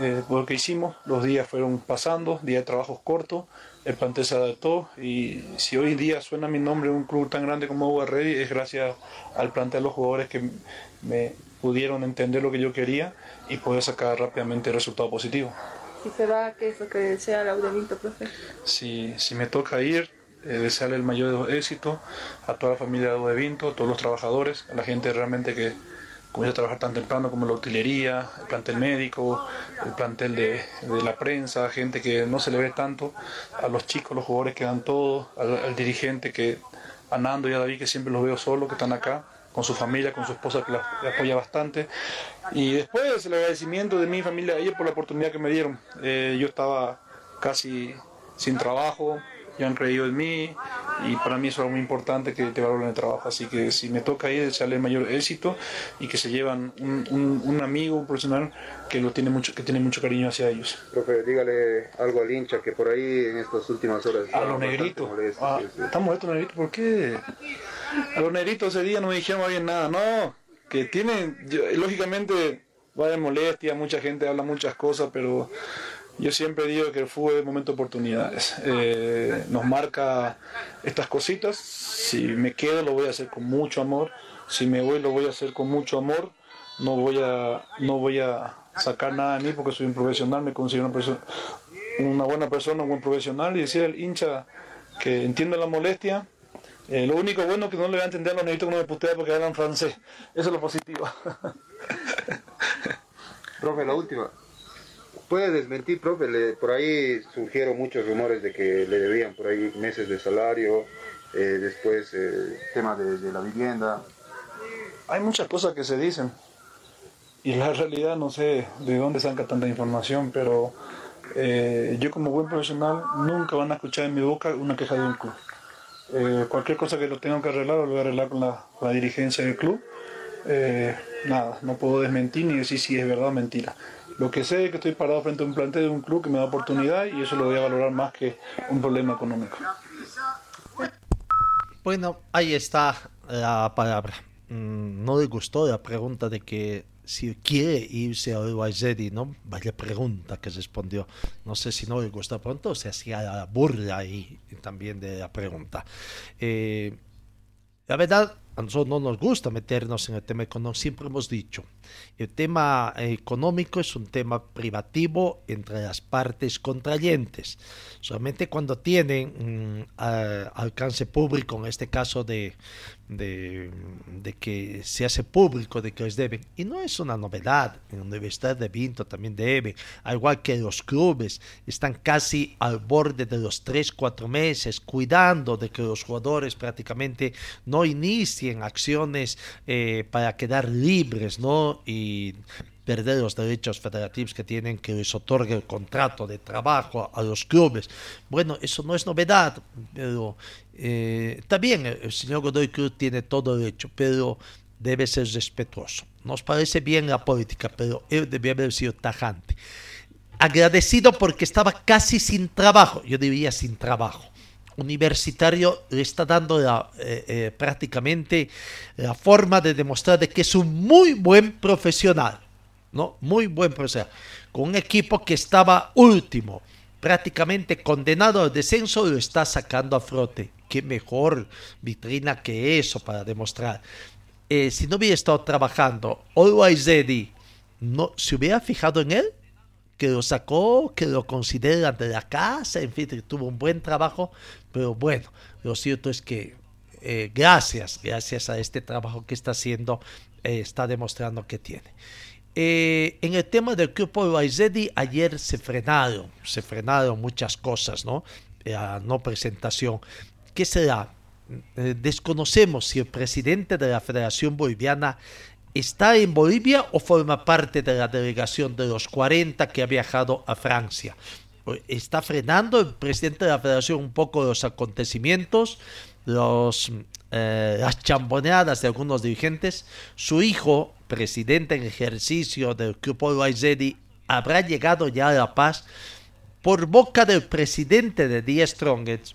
Eh, por lo que hicimos, los días fueron pasando, días de trabajos cortos, el plantel se adaptó y si hoy día suena mi nombre en un club tan grande como Ready es gracias al plantel, los jugadores que me pudieron entender lo que yo quería y poder sacar rápidamente el resultado positivo. Si se va, ¿qué es lo que desea la U de Vinto, profe? Si, si me toca ir, eh, desearle el mayor éxitos a toda la familia de Vinto, a todos los trabajadores, a la gente realmente que comienza a trabajar tan temprano como la utilería, el plantel médico, el plantel de, la prensa, gente que no se le ve tanto, a los chicos, los jugadores que dan todo, al, dirigente que a Nando y a David que siempre los veo solos, que están acá, con su familia, con su esposa que la apoya bastante. Y después el agradecimiento de mi familia a ellos por la oportunidad que me dieron. Eh, yo estaba casi sin trabajo, ya han creído en mí y para mí es algo muy importante que te valoren el trabajo. Así que si me toca ir, desearle el mayor éxito y que se llevan un, un- un amigo, un profesional que, lo tiene mucho, que tiene mucho cariño hacia ellos. Profe, dígale algo al hincha que por ahí en estas últimas horas... A los negritos. molesto, Ah, sí, sí. ¿Están molestos los negritos? ¿Por qué? A los negritos ese día no me dijeron bien nada. No, que tienen, yo- lógicamente va de molestia, mucha gente habla muchas cosas, pero yo siempre digo que el momento de oportunidades. Eh, nos marca estas cositas. Si me quedo lo voy a hacer con mucho amor. Si me voy lo voy a hacer con mucho amor. No voy a, no voy a sacar nada de mí porque soy un profesional, me considero una persona, una buena persona, un buen profesional y decir al hincha que entienda la molestia. Eh, lo único bueno es que no le voy a entender a los negritos que no me putea porque hablan francés. Eso es lo positivo. Profe, la última. Puede desmentir, profe, por ahí surgieron muchos rumores de que le debían por ahí meses de salario, eh, después eh, tema de, la vivienda. Hay muchas cosas que se dicen y la realidad no sé de dónde saca tanta información, pero eh, yo como buen profesional nunca van a escuchar en mi boca una queja de un club. Eh, cualquier cosa que lo tenga que arreglar lo voy a arreglar con la, dirigencia del club. Nada, no puedo desmentir ni decir si es verdad o mentira. Lo que sé es que estoy parado frente a un plantel de un club que me da oportunidad y eso lo voy a valorar más que un problema económico. Bueno, ahí está la palabra. Mm, No le gustó la pregunta de que si quiere irse a Uruguay ¿no? Vaya pregunta que respondió. No sé si no le gustó pronto o se hacía la burla ahí también de la pregunta. Eh, la verdad, a nosotros no nos gusta meternos en el tema económico, siempre hemos dicho. El tema eh, económico es un tema privativo entre las partes contrayentes. Solamente cuando tienen mm, alcance público, en este caso de, de, de que se hace público de que les deben. Y no es una novedad, en la Universidad de Vinto también deben, al igual que los clubes, están casi al borde de los 3, 4 meses, cuidando de que los jugadores prácticamente no inicien acciones eh, para quedar libres, ¿no? Y perder los derechos federativos que tienen que les otorgue el contrato de trabajo a, los clubes. Bueno, eso no es novedad, pero eh, el, el señor Godoy Cruz tiene todo derecho, pero debe ser respetuoso. Nos parece bien la política, pero él debía haber sido tajante. Agradecido porque estaba casi sin trabajo, yo diría sin trabajo universitario le está dando eh, eh, prácticamente la forma de demostrar de que es un muy buen profesional, ¿no? Muy buen profesional. Con un equipo que estaba último, prácticamente condenado al descenso, lo está sacando a flote. Qué mejor vitrina que eso para demostrar. eh, si no hubiera estado trabajando, Always Ready no se hubiera fijado en él, que lo sacó, que lo considera de la casa, en fin, tuvo un buen trabajo, pero bueno, lo cierto es que eh, gracias, gracias a este trabajo que está haciendo, eh, está demostrando que tiene. Eh, en el tema del grupo Ready, ayer se frenaron, se frenaron muchas cosas, ¿no? La no presentación. ¿Qué será? desconocemos si el presidente de la Federación Boliviana está en Bolivia o forma parte de la delegación de los 40 que ha viajado a Francia. Está frenando el presidente de la federación un poco los acontecimientos eh, las chamboneadas de algunos dirigentes, su hijo, presidente en ejercicio del Grupo Loaizedi, habrá llegado ya a La Paz por boca del presidente de The Strongest.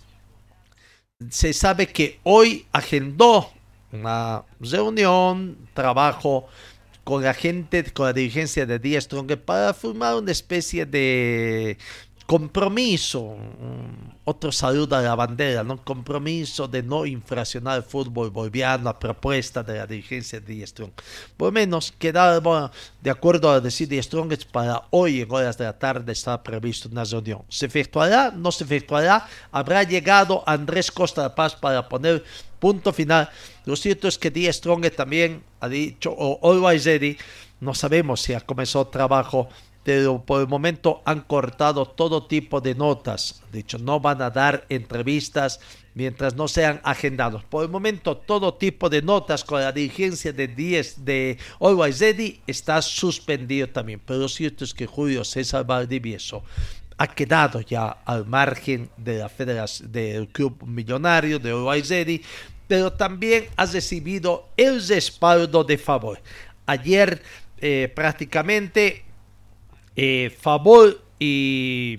Se sabe que hoy agendó una reunión, trabajo con la gente, con la dirigencia de The Strongest para formar una especie de compromiso, otro saludo a la bandera, ¿no? compromiso de no infraccionar el fútbol boliviano a propuesta de la dirigencia de Strong. Por lo menos quedar, de acuerdo a decir de Strong, para hoy en horas de la tarde está previsto una reunión. ¿Se efectuará? ¿No se efectuará? ¿Habrá llegado Andrés Costa de Paz para poner punto final? Lo cierto es que Die Strong también ha dicho, o Always Ready, no sabemos si ha comenzado trabajo pero por el momento han cortado todo tipo de notas. De hecho, no van a dar entrevistas mientras no sean agendados. Por el momento, todo tipo de notas con la dirigencia de 10 de Always Ready está suspendido también. Pero lo cierto es que Julio César Valdivieso ha quedado ya al margen de la federación del club millonario de Always Ready, pero también ha recibido el respaldo de favor. Ayer eh, prácticamente eh, favor y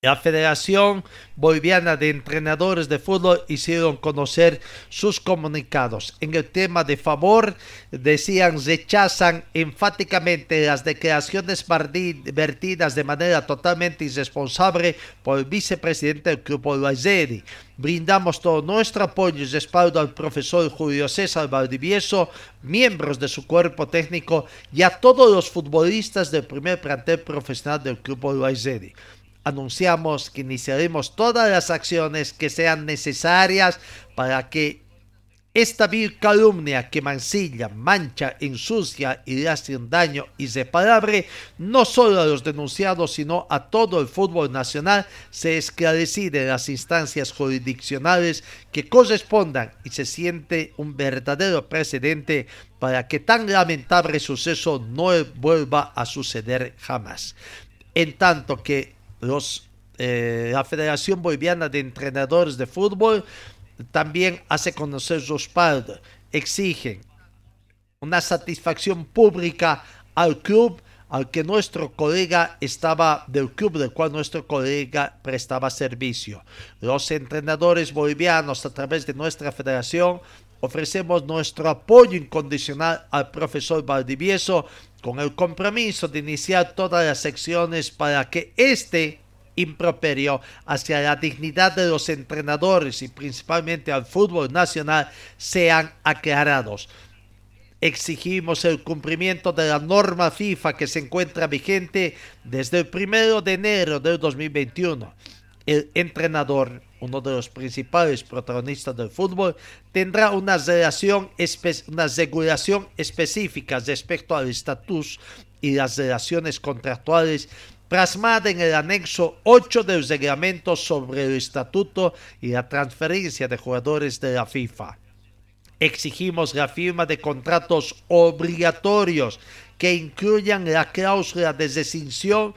la Federación Boliviana de Entrenadores de Fútbol hicieron conocer sus comunicados. En el tema de favor, decían, rechazan enfáticamente las declaraciones vertidas de manera totalmente irresponsable por el vicepresidente del Grupo Loazeri. Brindamos todo nuestro apoyo y respaldo al profesor Julio César Valdivieso, miembros de su cuerpo técnico y a todos los futbolistas del primer plantel profesional del Grupo Loazeri anunciamos que iniciaremos todas las acciones que sean necesarias para que esta vil calumnia que mancilla, mancha, ensucia y le hace un daño irreparable no solo a los denunciados sino a todo el fútbol nacional se esclarecida en las instancias jurisdiccionales que correspondan y se siente un verdadero precedente para que tan lamentable suceso no vuelva a suceder jamás. En tanto que los, eh, la Federación Boliviana de Entrenadores de Fútbol también hace conocer su respaldo, exigen una satisfacción pública al club al que nuestro colega estaba, del club del cual nuestro colega prestaba servicio. Los entrenadores bolivianos a través de nuestra federación ofrecemos nuestro apoyo incondicional al profesor Valdivieso con el compromiso de iniciar todas las secciones para que este improperio hacia la dignidad de los entrenadores y principalmente al fútbol nacional sean aclarados. Exigimos el cumplimiento de la norma FIFA que se encuentra vigente desde el primero de enero del 2021. El entrenador uno de los principales protagonistas del fútbol, tendrá una, relación una regulación específica respecto al estatus y las relaciones contractuales plasmada en el anexo 8 del reglamento sobre el estatuto y la transferencia de jugadores de la FIFA. Exigimos la firma de contratos obligatorios que incluyan la cláusula de rescisión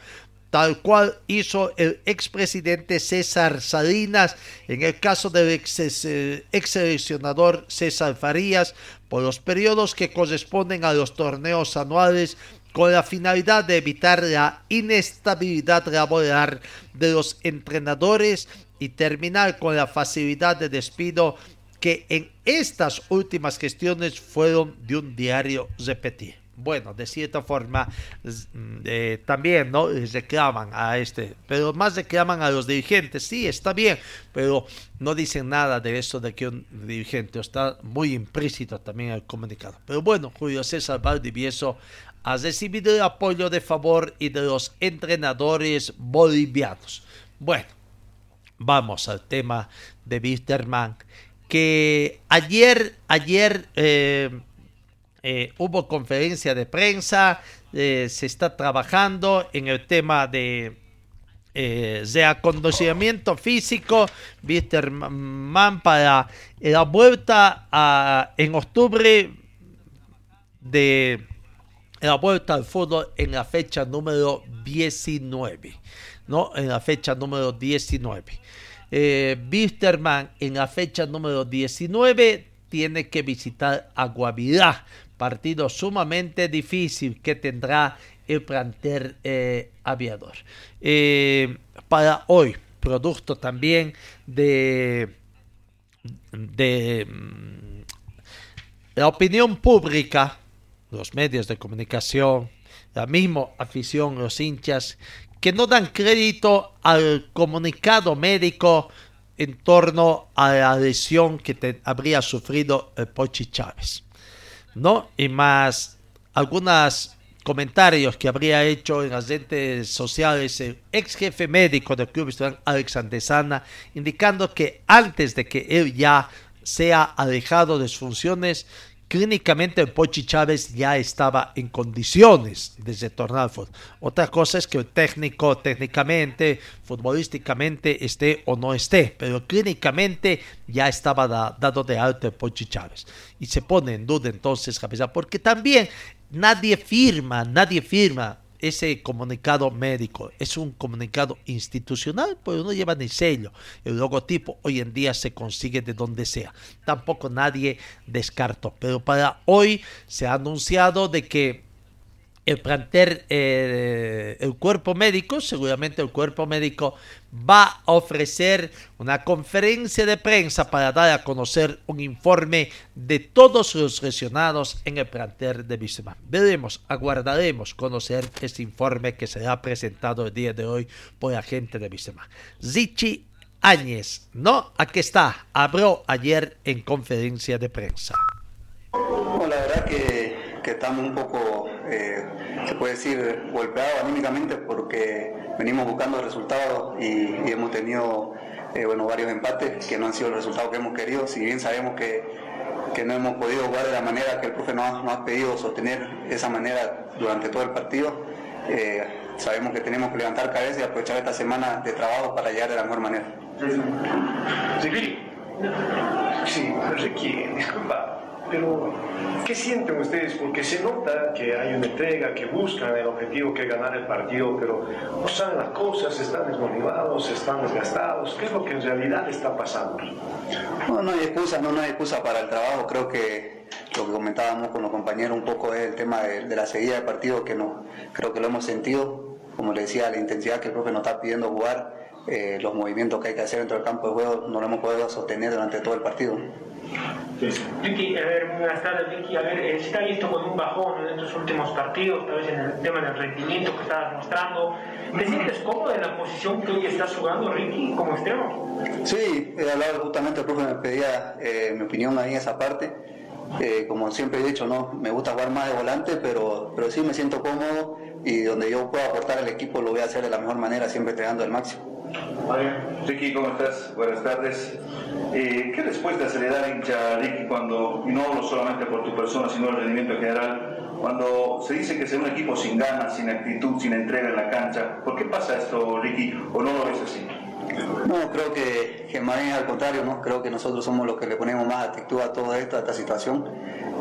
tal cual hizo el expresidente César Salinas en el caso del ex, eh, seleccionador César Farías por los periodos que corresponden a los torneos anuales con la finalidad de evitar la inestabilidad laboral de los entrenadores y terminar con la facilidad de despido que en estas últimas gestiones fueron de un diario repetir. Bueno, de cierta forma mm, eh, también no reclaman a este, pero más reclaman a los dirigentes, sí, está bien, pero no dicen nada de eso de que un dirigente está muy implícito también el comunicado. Pero bueno, Julio César Valdivieso ha recibido el apoyo de favor y de los entrenadores bolivianos. Bueno, vamos al tema de Wisterman, que ayer, ayer eh, eh, hubo conferencia de prensa, eh, se está trabajando en el tema de, de acondicionamiento físico, Wisterman para la vuelta a, en octubre de la vuelta al fútbol en la fecha número 19, ¿no? En la fecha número 19. Eh, Bisterman en la fecha número 19 tiene que visitar Aguavirá, partido sumamente difícil que tendrá el plantel eh, aviador. Eh, para hoy, producto también de, mm, la opinión pública, los medios de comunicación, la misma afición, los hinchas, que no dan crédito al comunicado médico en torno a la lesión que habría sufrido el Pochi Chávez. ¿No? Y más algunos comentarios que habría hecho en las redes sociales el ex jefe médico del club Alexander Sana, indicando que antes de que él ya sea alejado de sus funciones, clínicamente Pochi Chávez ya estaba en condiciones de retornar al fútbol. Otra cosa es que el técnico técnicamente, futbolísticamente esté o no esté, pero clínicamente ya estaba dado de alto Pochi Chávez. Y se pone en duda entonces, porque también nadie firma, nadie firma ese comunicado médico es un comunicado institucional, pues no lleva ni sello. El logotipo hoy en día se consigue de donde sea. Tampoco nadie descartó. Pero para hoy se ha anunciado de que el planter, eh, el cuerpo médico, seguramente el cuerpo médico va a ofrecer una conferencia de prensa para dar a conocer un informe de todos los lesionados en el planter de Bismarck. Veremos, aguardaremos conocer este informe que será presentado el día de hoy por la gente de Bismarck. Zichi Áñez, ¿no? Aquí está, habló ayer en conferencia de prensa. la verdad que que estamos un poco, eh, se puede decir, golpeados anímicamente porque venimos buscando resultados y, hemos tenido eh, bueno, varios empates que no han sido los resultados que hemos querido, si bien sabemos que, que no hemos podido jugar de la manera que el profe nos, ha pedido sostener esa manera durante todo el partido. Eh, sabemos que tenemos que levantar cabeza y aprovechar esta semana de trabajo para llegar de la mejor manera. Sí, sí, disculpa, pero, ¿qué sienten ustedes? Porque se nota que hay una entrega, que buscan el objetivo que es ganar el partido, pero no saben las cosas, están desmotivados, están desgastados. ¿Qué es lo que en realidad está pasando? No, no hay excusa, no, no hay excusa para el trabajo. Creo que lo que comentábamos con los compañeros un poco es el tema de, la seguida de partido, que no, creo que lo hemos sentido. Como le decía, la intensidad que el profe nos está pidiendo jugar, eh, los movimientos que hay que hacer dentro del campo de juego, no lo hemos podido sostener durante todo el partido. Ricky, a ver, buenas tardes, Ricky. A ver, eh, se está visto con un bajón en estos últimos partidos, tal vez en el tema del rendimiento que estabas mostrando. ¿Te sientes cómodo en la posición que hoy estás jugando, Ricky, como extremo? Sí, he hablado justamente, el profe me pedía eh, mi opinión ahí en esa parte. Eh, como siempre he dicho, no, me gusta jugar más de volante, pero, pero sí me siento cómodo y donde yo pueda aportar al equipo lo voy a hacer de la mejor manera, siempre entregando el máximo. Ricky, ¿cómo estás? Buenas tardes. Eh, ¿Qué respuesta se le da a hincha Ricky cuando, y no hablo solamente por tu persona, sino el rendimiento en general, cuando se dice que es un equipo sin ganas, sin actitud, sin entrega en la cancha? ¿Por qué pasa esto, Ricky? ¿O no lo ves así? No, creo que, más al contrario, ¿no? creo que nosotros somos los que le ponemos más actitud a todo esto, a esta situación.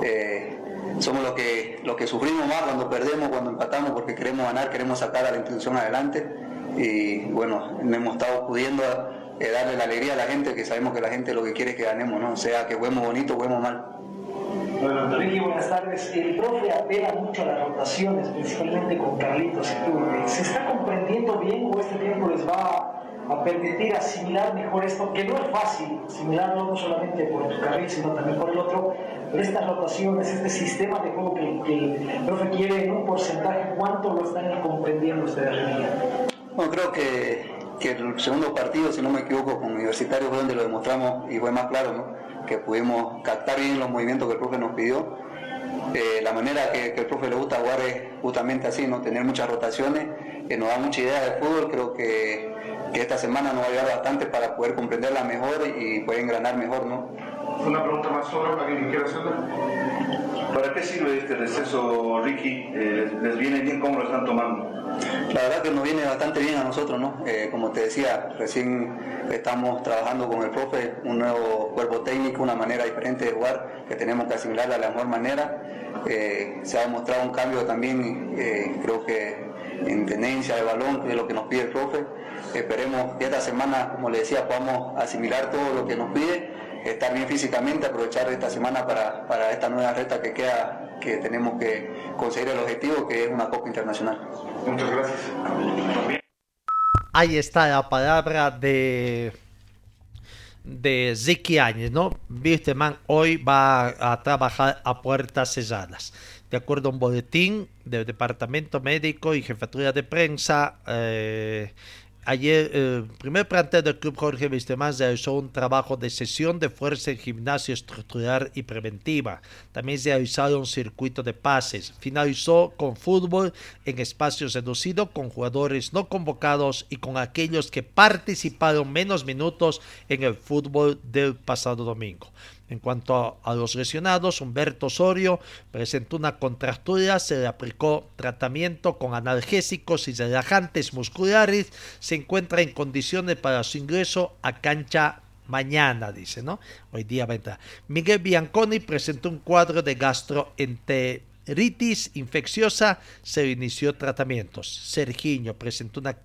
Eh, somos los que, los que sufrimos más cuando perdemos, cuando empatamos, porque queremos ganar, queremos sacar a la institución adelante. Y bueno, hemos estado pudiendo eh, darle la alegría a la gente, que sabemos que la gente lo que quiere es que ganemos, ¿no? sea que juguemos bonito o juguemos mal. Bueno, Ricky, buenas tardes. El profe apela mucho a las rotaciones, principalmente con Carlitos y tú. ¿Se está comprendiendo bien o este tiempo les va a permitir asimilar mejor esto, que no es fácil asimilarlo no solamente por tu carril, sino también por el otro, pero estas rotaciones, este sistema de juego que, el profe quiere en un porcentaje, ¿cuánto lo están comprendiendo ustedes, Bueno, creo que, que el segundo partido, si no me equivoco, con Universitario fue donde lo demostramos y fue más claro, ¿no? que pudimos captar bien los movimientos que el profe nos pidió. Eh, la manera que, el profe le gusta jugar es justamente así, ¿no? tener muchas rotaciones, que nos da mucha idea de fútbol, creo que, esta semana nos va a ayudar bastante para poder comprenderla mejor y poder engranar mejor. ¿no? Una pregunta más sobre para quien quiera hacerla. ¿Para qué sirve este receso, Ricky? Eh, ¿Les viene bien? ¿Cómo lo están tomando? La verdad que nos viene bastante bien a nosotros, ¿no? Eh, como te decía, recién estamos trabajando con el profe, un nuevo cuerpo técnico, una manera diferente de jugar que tenemos que asimilar de la mejor manera. Eh, se ha demostrado un cambio también, eh, creo que en tenencia de balón, que es lo que nos pide el profe. Esperemos que esta semana, como le decía, podamos asimilar todo lo que nos pide, estar bien físicamente, aprovechar esta semana para, para esta nueva reta que queda que tenemos que conseguir el objetivo que es una Copa Internacional. Muchas gracias. Ahí está la palabra de de Ziki Áñez, ¿no? man hoy va a trabajar a puertas cerradas. De acuerdo a un boletín del Departamento Médico y Jefatura de Prensa, eh, Ayer, el primer plantel del Club Jorge Vistemán realizó un trabajo de sesión de fuerza en gimnasio estructural y preventiva. También se realizó un circuito de pases. Finalizó con fútbol en espacios reducidos con jugadores no convocados y con aquellos que participaron menos minutos en el fútbol del pasado domingo. En cuanto a los lesionados, Humberto Osorio presentó una contractura, se le aplicó tratamiento con analgésicos y relajantes musculares, se encuentra en condiciones para su ingreso a cancha mañana, dice, ¿no? Hoy día va a entrar. Miguel Bianconi presentó un cuadro de gastroenteritis ritis infecciosa se inició tratamientos. Sergiño presentó una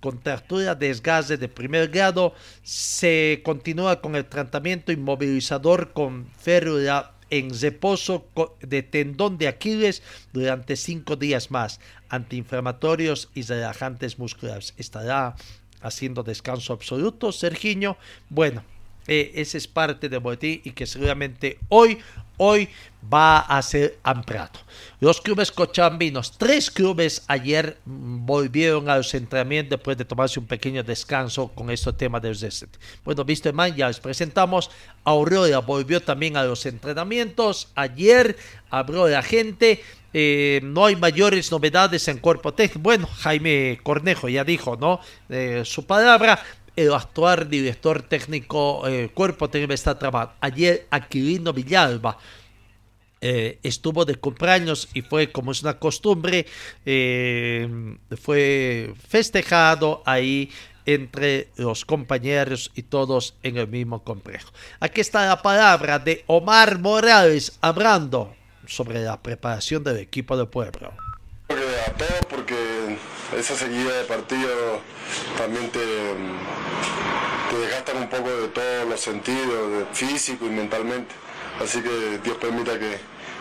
contractura de desgaste de primer grado. Se continúa con el tratamiento inmovilizador con férula en reposo de tendón de Aquiles durante cinco días más, antiinflamatorios y relajantes musculares. Estará haciendo descanso absoluto, Sergiño. Bueno, eh, ese es parte de boletín y que seguramente hoy hoy va a ser ampliado. Los clubes cochambinos, tres clubes ayer volvieron a los entrenamientos después de tomarse un pequeño descanso con este tema del reset. Bueno, visto man, ya les presentamos. Aurora volvió también a los entrenamientos. Ayer abrió la gente. Eh, no hay mayores novedades en cuerpo técnico. Bueno, Jaime Cornejo ya dijo, ¿no? Eh, su palabra, el actual director técnico, eh, cuerpo técnico está trabajando. Ayer Aquilino Villalba eh, estuvo de cumpleaños y fue como es una costumbre, eh, fue festejado ahí entre los compañeros y todos en el mismo complejo. Aquí está la palabra de Omar Morales hablando sobre la preparación del equipo del pueblo. Esa seguida de partido también te, te desgastan un poco de todos los sentidos, de físico y mentalmente. Así que Dios permita que,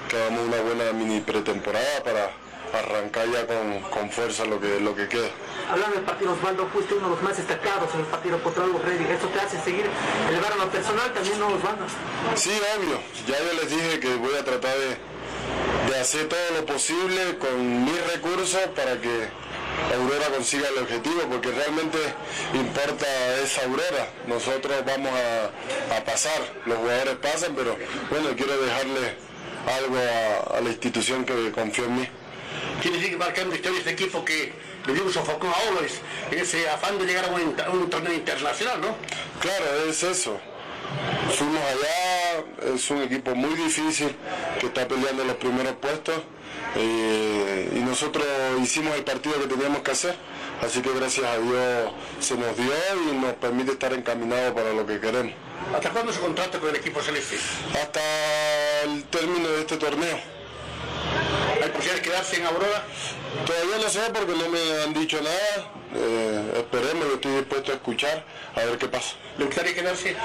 que hagamos una buena mini pretemporada para arrancar ya con, fuerza lo que, lo que queda. Hablando del partido Osvaldo, fuiste uno de los más destacados en el partido contra los Ready. ¿Esto te hace seguir, elevar a lo personal también, no Osvaldo? Sí, obvio. Ya yo les dije que voy a tratar de, de hacer todo lo posible con mis recursos para que Aurora consiga el objetivo, porque realmente importa esa Aurora. Nosotros vamos a, pasar, los jugadores pasan, pero bueno, quiero dejarle algo a, la institución que confió en mí. Quiere decir que marcando historia este equipo que le dio un sofocón a en ese afán de llegar a un, torneo internacional, ¿no? Claro, es eso. Fuimos allá, es un equipo muy difícil que está peleando los primeros puestos eh, y nosotros hicimos el partido que teníamos que hacer, así que gracias a Dios se nos dio y nos permite estar encaminados para lo que queremos. ¿Hasta cuándo se contrata con el equipo celeste? Hasta el término de este torneo. ¿Hay posibilidad de quedarse en Aurora? Todavía no sé porque no me han dicho nada. Eh, esperemos, yo estoy dispuesto a escuchar, a ver qué pasa. ¿Le gustaría quedarse?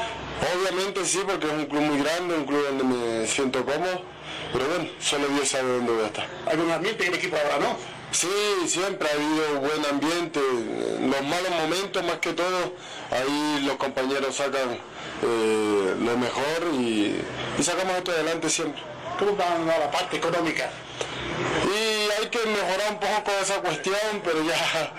Obviamente sí, porque es un club muy grande, un club donde me siento cómodo pero bueno, solo Dios sabe dónde voy a estar. ¿Hay buen ambiente en el equipo ahora, no? Sí, siempre ha habido buen ambiente. Los malos momentos más que todo, ahí los compañeros sacan eh, lo mejor y, y sacamos esto adelante siempre. ¿Cómo van a la parte económica? Y hay que mejorar un poco esa cuestión, pero ya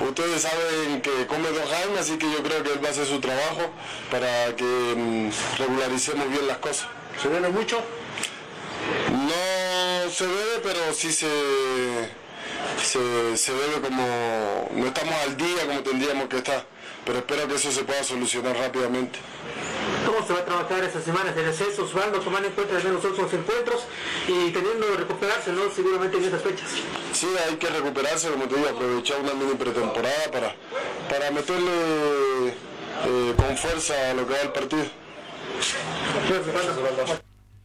ustedes saben que come dos años, así que yo creo que él va a hacer su trabajo para que mm, regularicemos bien las cosas. ¿Se debe mucho? No se debe, pero sí se, se, se debe como... No estamos al día como tendríamos que estar, pero espero que eso se pueda solucionar rápidamente. ¿Cómo se va a trabajar estas semanas de receso, Osvaldo, tomando en cuenta los últimos encuentros y teniendo recuperarse, ¿no? Seguramente en estas fechas. Sí, hay que recuperarse, como te digo, aprovechar una mini pretemporada para, para meterle eh, con fuerza a lo que va el partido.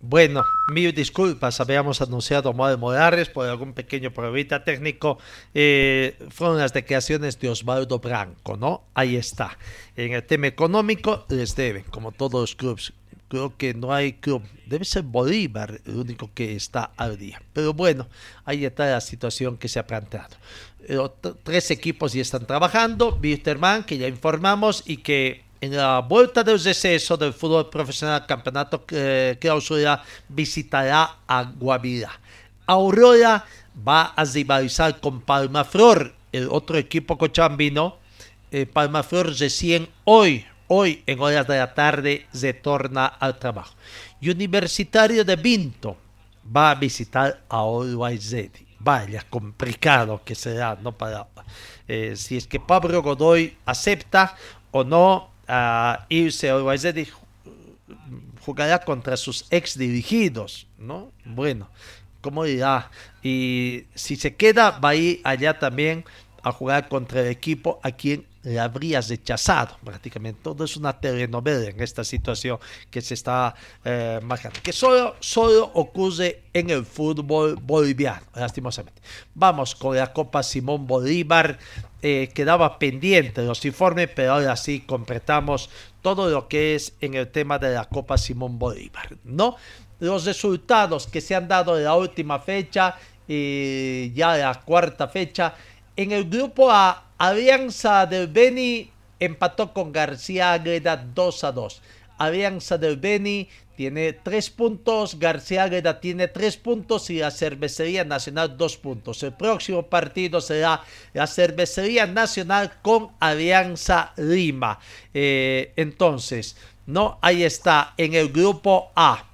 Bueno, mil disculpas, habíamos anunciado a Morales por algún pequeño problema técnico. Eh, fueron las declaraciones de Osvaldo Branco, ¿no? Ahí está. En el tema económico les deben, como todos los clubes. Creo que no hay club. Debe ser Bolívar el único que está al día. Pero bueno, ahí está la situación que se ha planteado. Eh, tres equipos ya están trabajando. Wisterman, que ya informamos, y que en la vuelta del receso del fútbol profesional campeonato eh, clausura visitará a Guavirá. Aurora va a rivalizar con Palmaflor, el otro equipo cochambino. Eh, Palmaflor recién hoy, hoy en horas de la tarde, retorna al trabajo. Y Universitario de Vinto va a visitar a Always Ready. Vaya, complicado que será, ¿no? Para, eh, si es que Pablo Godoy acepta o no a irse a Ready jugará contra sus ex dirigidos, ¿no? Bueno, ¿cómo dirá? Y si se queda, va a ir allá también a jugar contra el equipo a quien le habrías rechazado prácticamente. Todo es una telenovela en esta situación que se está eh, marcando, que solo, solo ocurre en el fútbol boliviano, lastimosamente. Vamos con la Copa Simón Bolívar. Eh, quedaba pendiente los informes, pero ahora sí completamos todo lo que es en el tema de la Copa Simón Bolívar, ¿no? Los resultados que se han dado en la última fecha y ya la cuarta fecha. En el grupo A, Alianza del Beni empató con García Agreda 2 a 2. Alianza del Beni tiene 3 puntos, García Agreda tiene 3 puntos y la Cervecería Nacional 2 puntos. El próximo partido será la Cervecería Nacional con Alianza Lima. Eh, entonces, no, ahí está en el grupo A.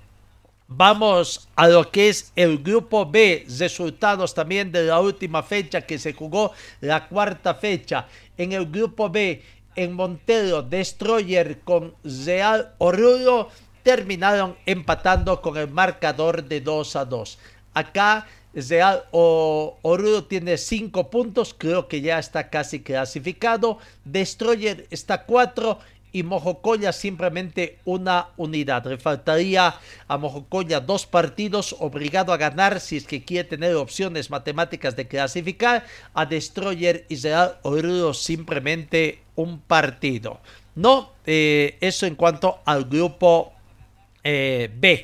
Vamos a lo que es el grupo B, resultados también de la última fecha que se jugó, la cuarta fecha. En el grupo B, en Montero, Destroyer con Real Oruro terminaron empatando con el marcador de 2 a 2. Acá Real Oruro tiene 5 puntos, creo que ya está casi clasificado. Destroyer está 4 y Mojocoya simplemente una unidad. Le faltaría a Mojocoya dos partidos, obligado a ganar si es que quiere tener opciones matemáticas de clasificar. A Destroyer y Real Oruro simplemente un partido. No, eh, eso en cuanto al grupo eh, B.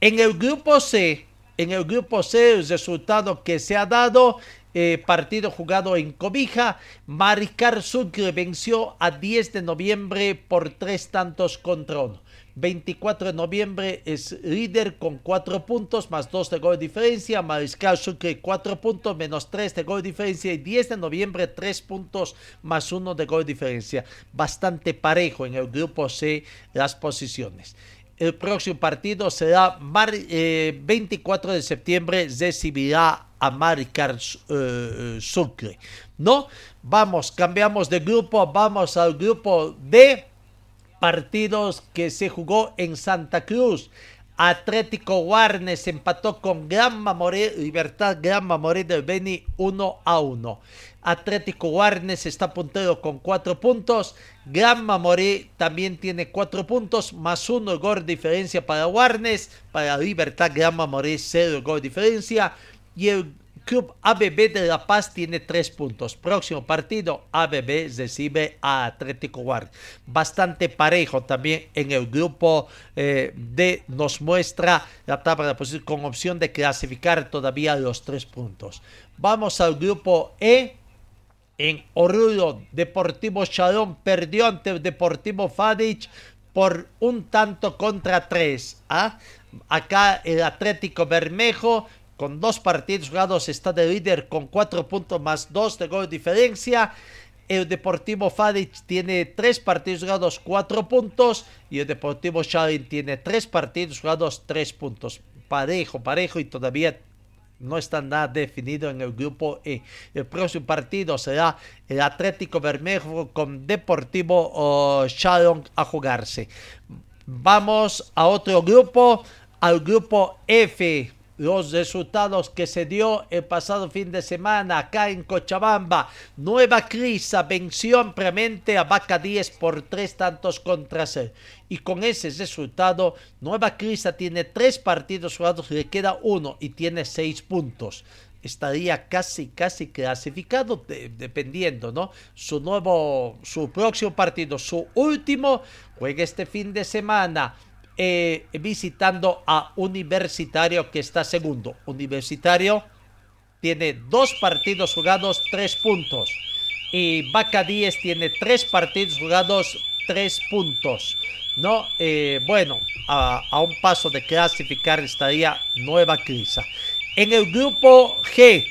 En el grupo C, en el grupo C, el resultado que se ha dado eh, partido jugado en Cobija, Maricar Sucre venció a 10 de noviembre por tres tantos contra uno. 24 de noviembre es líder con 4 puntos más 2 de gol de diferencia. Mariscal Sucre 4 puntos menos 3 de gol de diferencia. Y 10 de noviembre 3 puntos más 1 de gol de diferencia. Bastante parejo en el grupo C las posiciones. El próximo partido será 24 eh, de septiembre. Recibirá a Maricar uh, Sucre. ¿No? Vamos, cambiamos de grupo, vamos al grupo de partidos que se jugó en Santa Cruz. Atlético Guarnes empató con Gran Mamoré, Libertad Gran Mamoré del Beni 1 a 1. Atlético Guarnes está puntero con 4 puntos. Gran Mamoré también tiene 4 puntos, más 1 gol diferencia para Guarnes. Para Libertad Gran Mamoré 0 gol diferencia y el Club ABB de La Paz tiene tres puntos. Próximo partido, ABB recibe a Atlético Guard. Bastante parejo también en el grupo eh, D. Nos muestra la tabla de posición con opción de clasificar todavía los tres puntos. Vamos al grupo E. En Oruro, Deportivo Chalón perdió ante el Deportivo Fadich por un tanto contra tres. ¿ah? Acá el Atlético Bermejo con dos partidos jugados está de líder con cuatro puntos más dos de gol diferencia. El Deportivo Fadich tiene tres partidos jugados, cuatro puntos. Y el Deportivo Chalín tiene tres partidos jugados, tres puntos. Parejo, parejo y todavía no está nada definido en el grupo E. El próximo partido será el Atlético Bermejo con Deportivo oh, a jugarse. Vamos a otro grupo, al grupo F los resultados que se dio el pasado fin de semana acá en Cochabamba. Nueva Crisa venció ampliamente a Vaca 10 por tres tantos contra cero. Y con ese resultado, Nueva Crisa tiene tres partidos jugados, le queda uno y tiene seis puntos estaría casi, casi clasificado, dependiendo, ¿no? Su nuevo, su próximo partido, su último, juega este fin de semana eh, visitando a Universitario que está segundo. Universitario tiene dos partidos jugados, tres puntos. Y Vaca 10 tiene tres partidos jugados, tres puntos. No, eh, bueno, a, un paso de clasificar estaría Nueva Crisa. En el grupo G,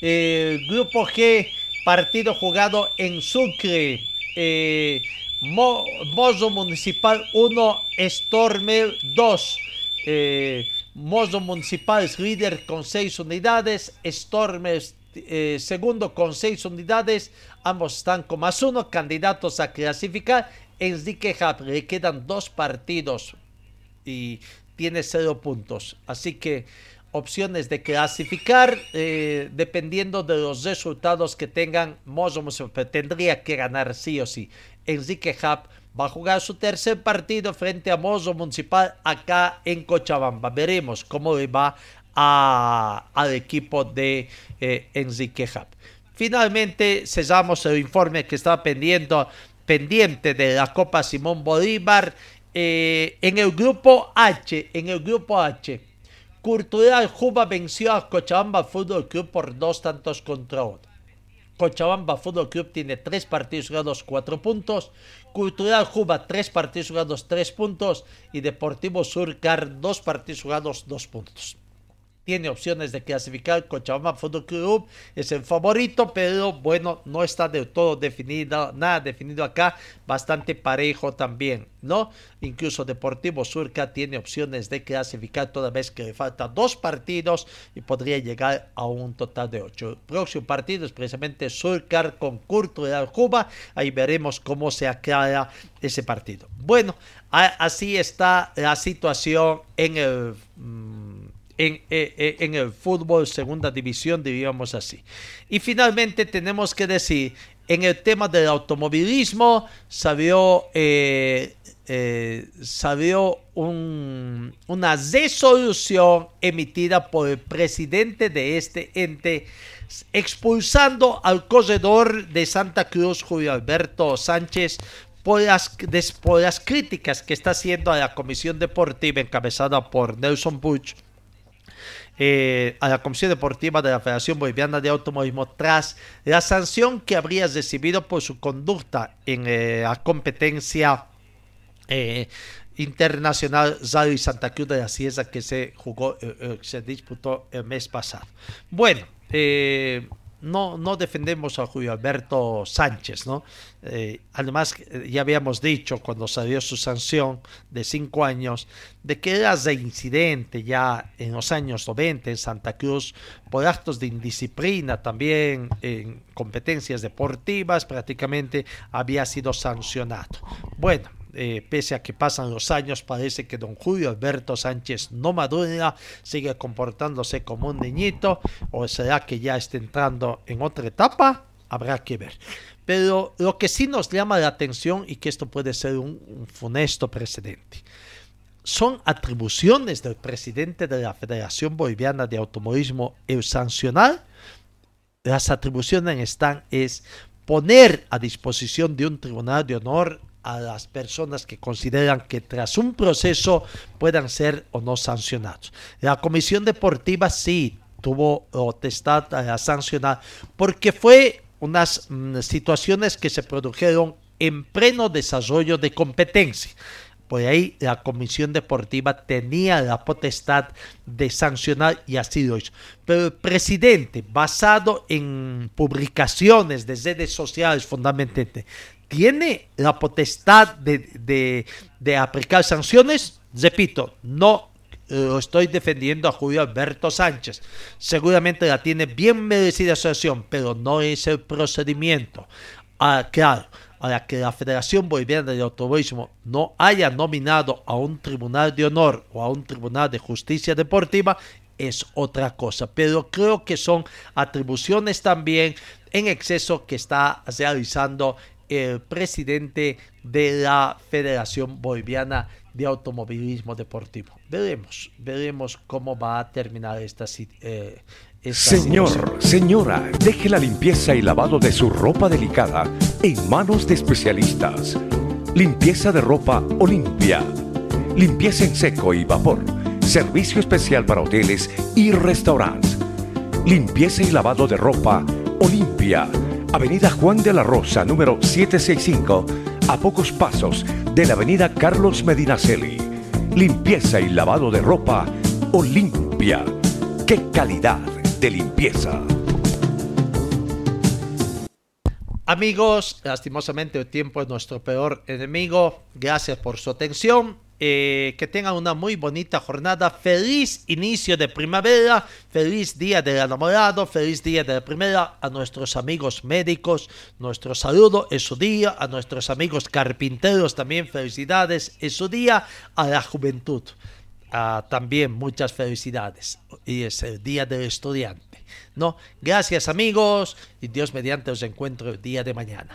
el grupo G, partido jugado en Sucre. Eh, Mozo Municipal 1, Stormer 2. Eh, Mozo Municipal es líder con 6 unidades, Stormer eh, segundo con 6 unidades, ambos están con más uno, candidatos a clasificar. En Hub le quedan dos partidos y tiene 0 puntos. Así que opciones de clasificar eh, dependiendo de los resultados que tengan Mozo. Tendría que ganar sí o sí. Enrique Hub va a jugar su tercer partido frente a Mozo Municipal acá en Cochabamba. Veremos cómo le va al equipo de eh, Enrique Hub. Finalmente cesamos el informe que estaba pendiente, pendiente de la Copa Simón Bolívar. Eh, en el grupo H, en el grupo H, Cultural Juba venció a Cochabamba Fútbol Club por dos tantos contra uno. Cochabamba Fútbol Club tiene tres partidos jugados, cuatro puntos. Cultural Juba, tres partidos jugados, tres puntos. Y Deportivo Surcar, dos partidos jugados, dos puntos tiene opciones de clasificar. Cochabamba Fútbol Club es el favorito, pero bueno, no está del todo definido, nada definido acá, bastante parejo también, ¿no? Incluso Deportivo Surca tiene opciones de clasificar toda vez que le faltan dos partidos y podría llegar a un total de ocho. El próximo partido es precisamente Surcar con Cultural Cuba, ahí veremos cómo se aclara ese partido. Bueno, así está la situación en el... En, eh, eh, en, el fútbol segunda división, diríamos así. Y finalmente tenemos que decir, en el tema del automovilismo, salió, eh, salió un, una resolución emitida por el presidente de este ente expulsando al corredor de Santa Cruz, Julio Alberto Sánchez, por las, por las críticas que está haciendo a la comisión deportiva encabezada por Nelson Buch eh, a la Comisión Deportiva de la Federación Boliviana de Automovilismo tras la sanción que habría recibido por su conducta en eh, la competencia eh, internacional Rally Santa Cruz de la Sierra que se jugó, se disputó el mes pasado. Bueno, no, no defendemos a Julio Alberto Sánchez, ¿no? Eh, además, eh, ya habíamos dicho cuando salió su sanción de cinco años, de que era incidente ya en los años 90 en Santa Cruz por actos de indisciplina, también en competencias deportivas, prácticamente había sido sancionado. Bueno, eh, pese a que pasan los años, parece que don Julio Alberto Sánchez no madura, sigue comportándose como un niñito, o será que ya está entrando en otra etapa, habrá que ver. Pero lo que sí nos llama la atención y que esto puede ser un, funesto precedente son atribuciones del presidente de la Federación Boliviana de Automovilismo el sancionar. Las atribuciones están es poner a disposición de un tribunal de honor a las personas que consideran que tras un proceso puedan ser o no sancionados. La comisión deportiva sí tuvo potestad a sancionar porque fue unas mm, situaciones que se produjeron en pleno desarrollo de competencia. Por ahí la Comisión Deportiva tenía la potestad de sancionar y así lo hizo. Pero el presidente, basado en publicaciones de redes sociales fundamentalmente, ¿tiene la potestad de, aplicar sanciones? Repito, no lo estoy defendiendo a Julio Alberto Sánchez. Seguramente la tiene bien merecida sanción, pero no es el procedimiento. Ah, claro, a que la Federación Boliviana de Automovilismo no haya nominado a un tribunal de honor o a un tribunal de justicia deportiva es otra cosa, pero creo que son atribuciones también en exceso que está realizando el presidente de la Federación Boliviana de Automovilismo Deportivo. Veremos, veremos cómo va a terminar esta, eh, Señor, señora, deje la limpieza y lavado de su ropa delicada en manos de especialistas. Limpieza de ropa Olimpia. Limpieza en seco y vapor. Servicio especial para hoteles y restaurantes. Limpieza y lavado de ropa Olimpia. Avenida Juan de la Rosa, número 765, a pocos pasos de la Avenida Carlos Medinaceli. Limpieza y lavado de ropa Olimpia. ¡Qué calidad! de limpieza. Amigos, lastimosamente el tiempo es nuestro peor enemigo. Gracias por su atención. Eh, que tengan una muy bonita jornada. Feliz inicio de primavera. Feliz día del enamorado. Feliz día de la primera. A nuestros amigos médicos, nuestro saludo es su día. A nuestros amigos carpinteros también felicidades es su día. A la juventud. Ah, también muchas felicidades. Y es el Día del Estudiante. ¿no? Gracias amigos y Dios mediante os encuentro el día de mañana.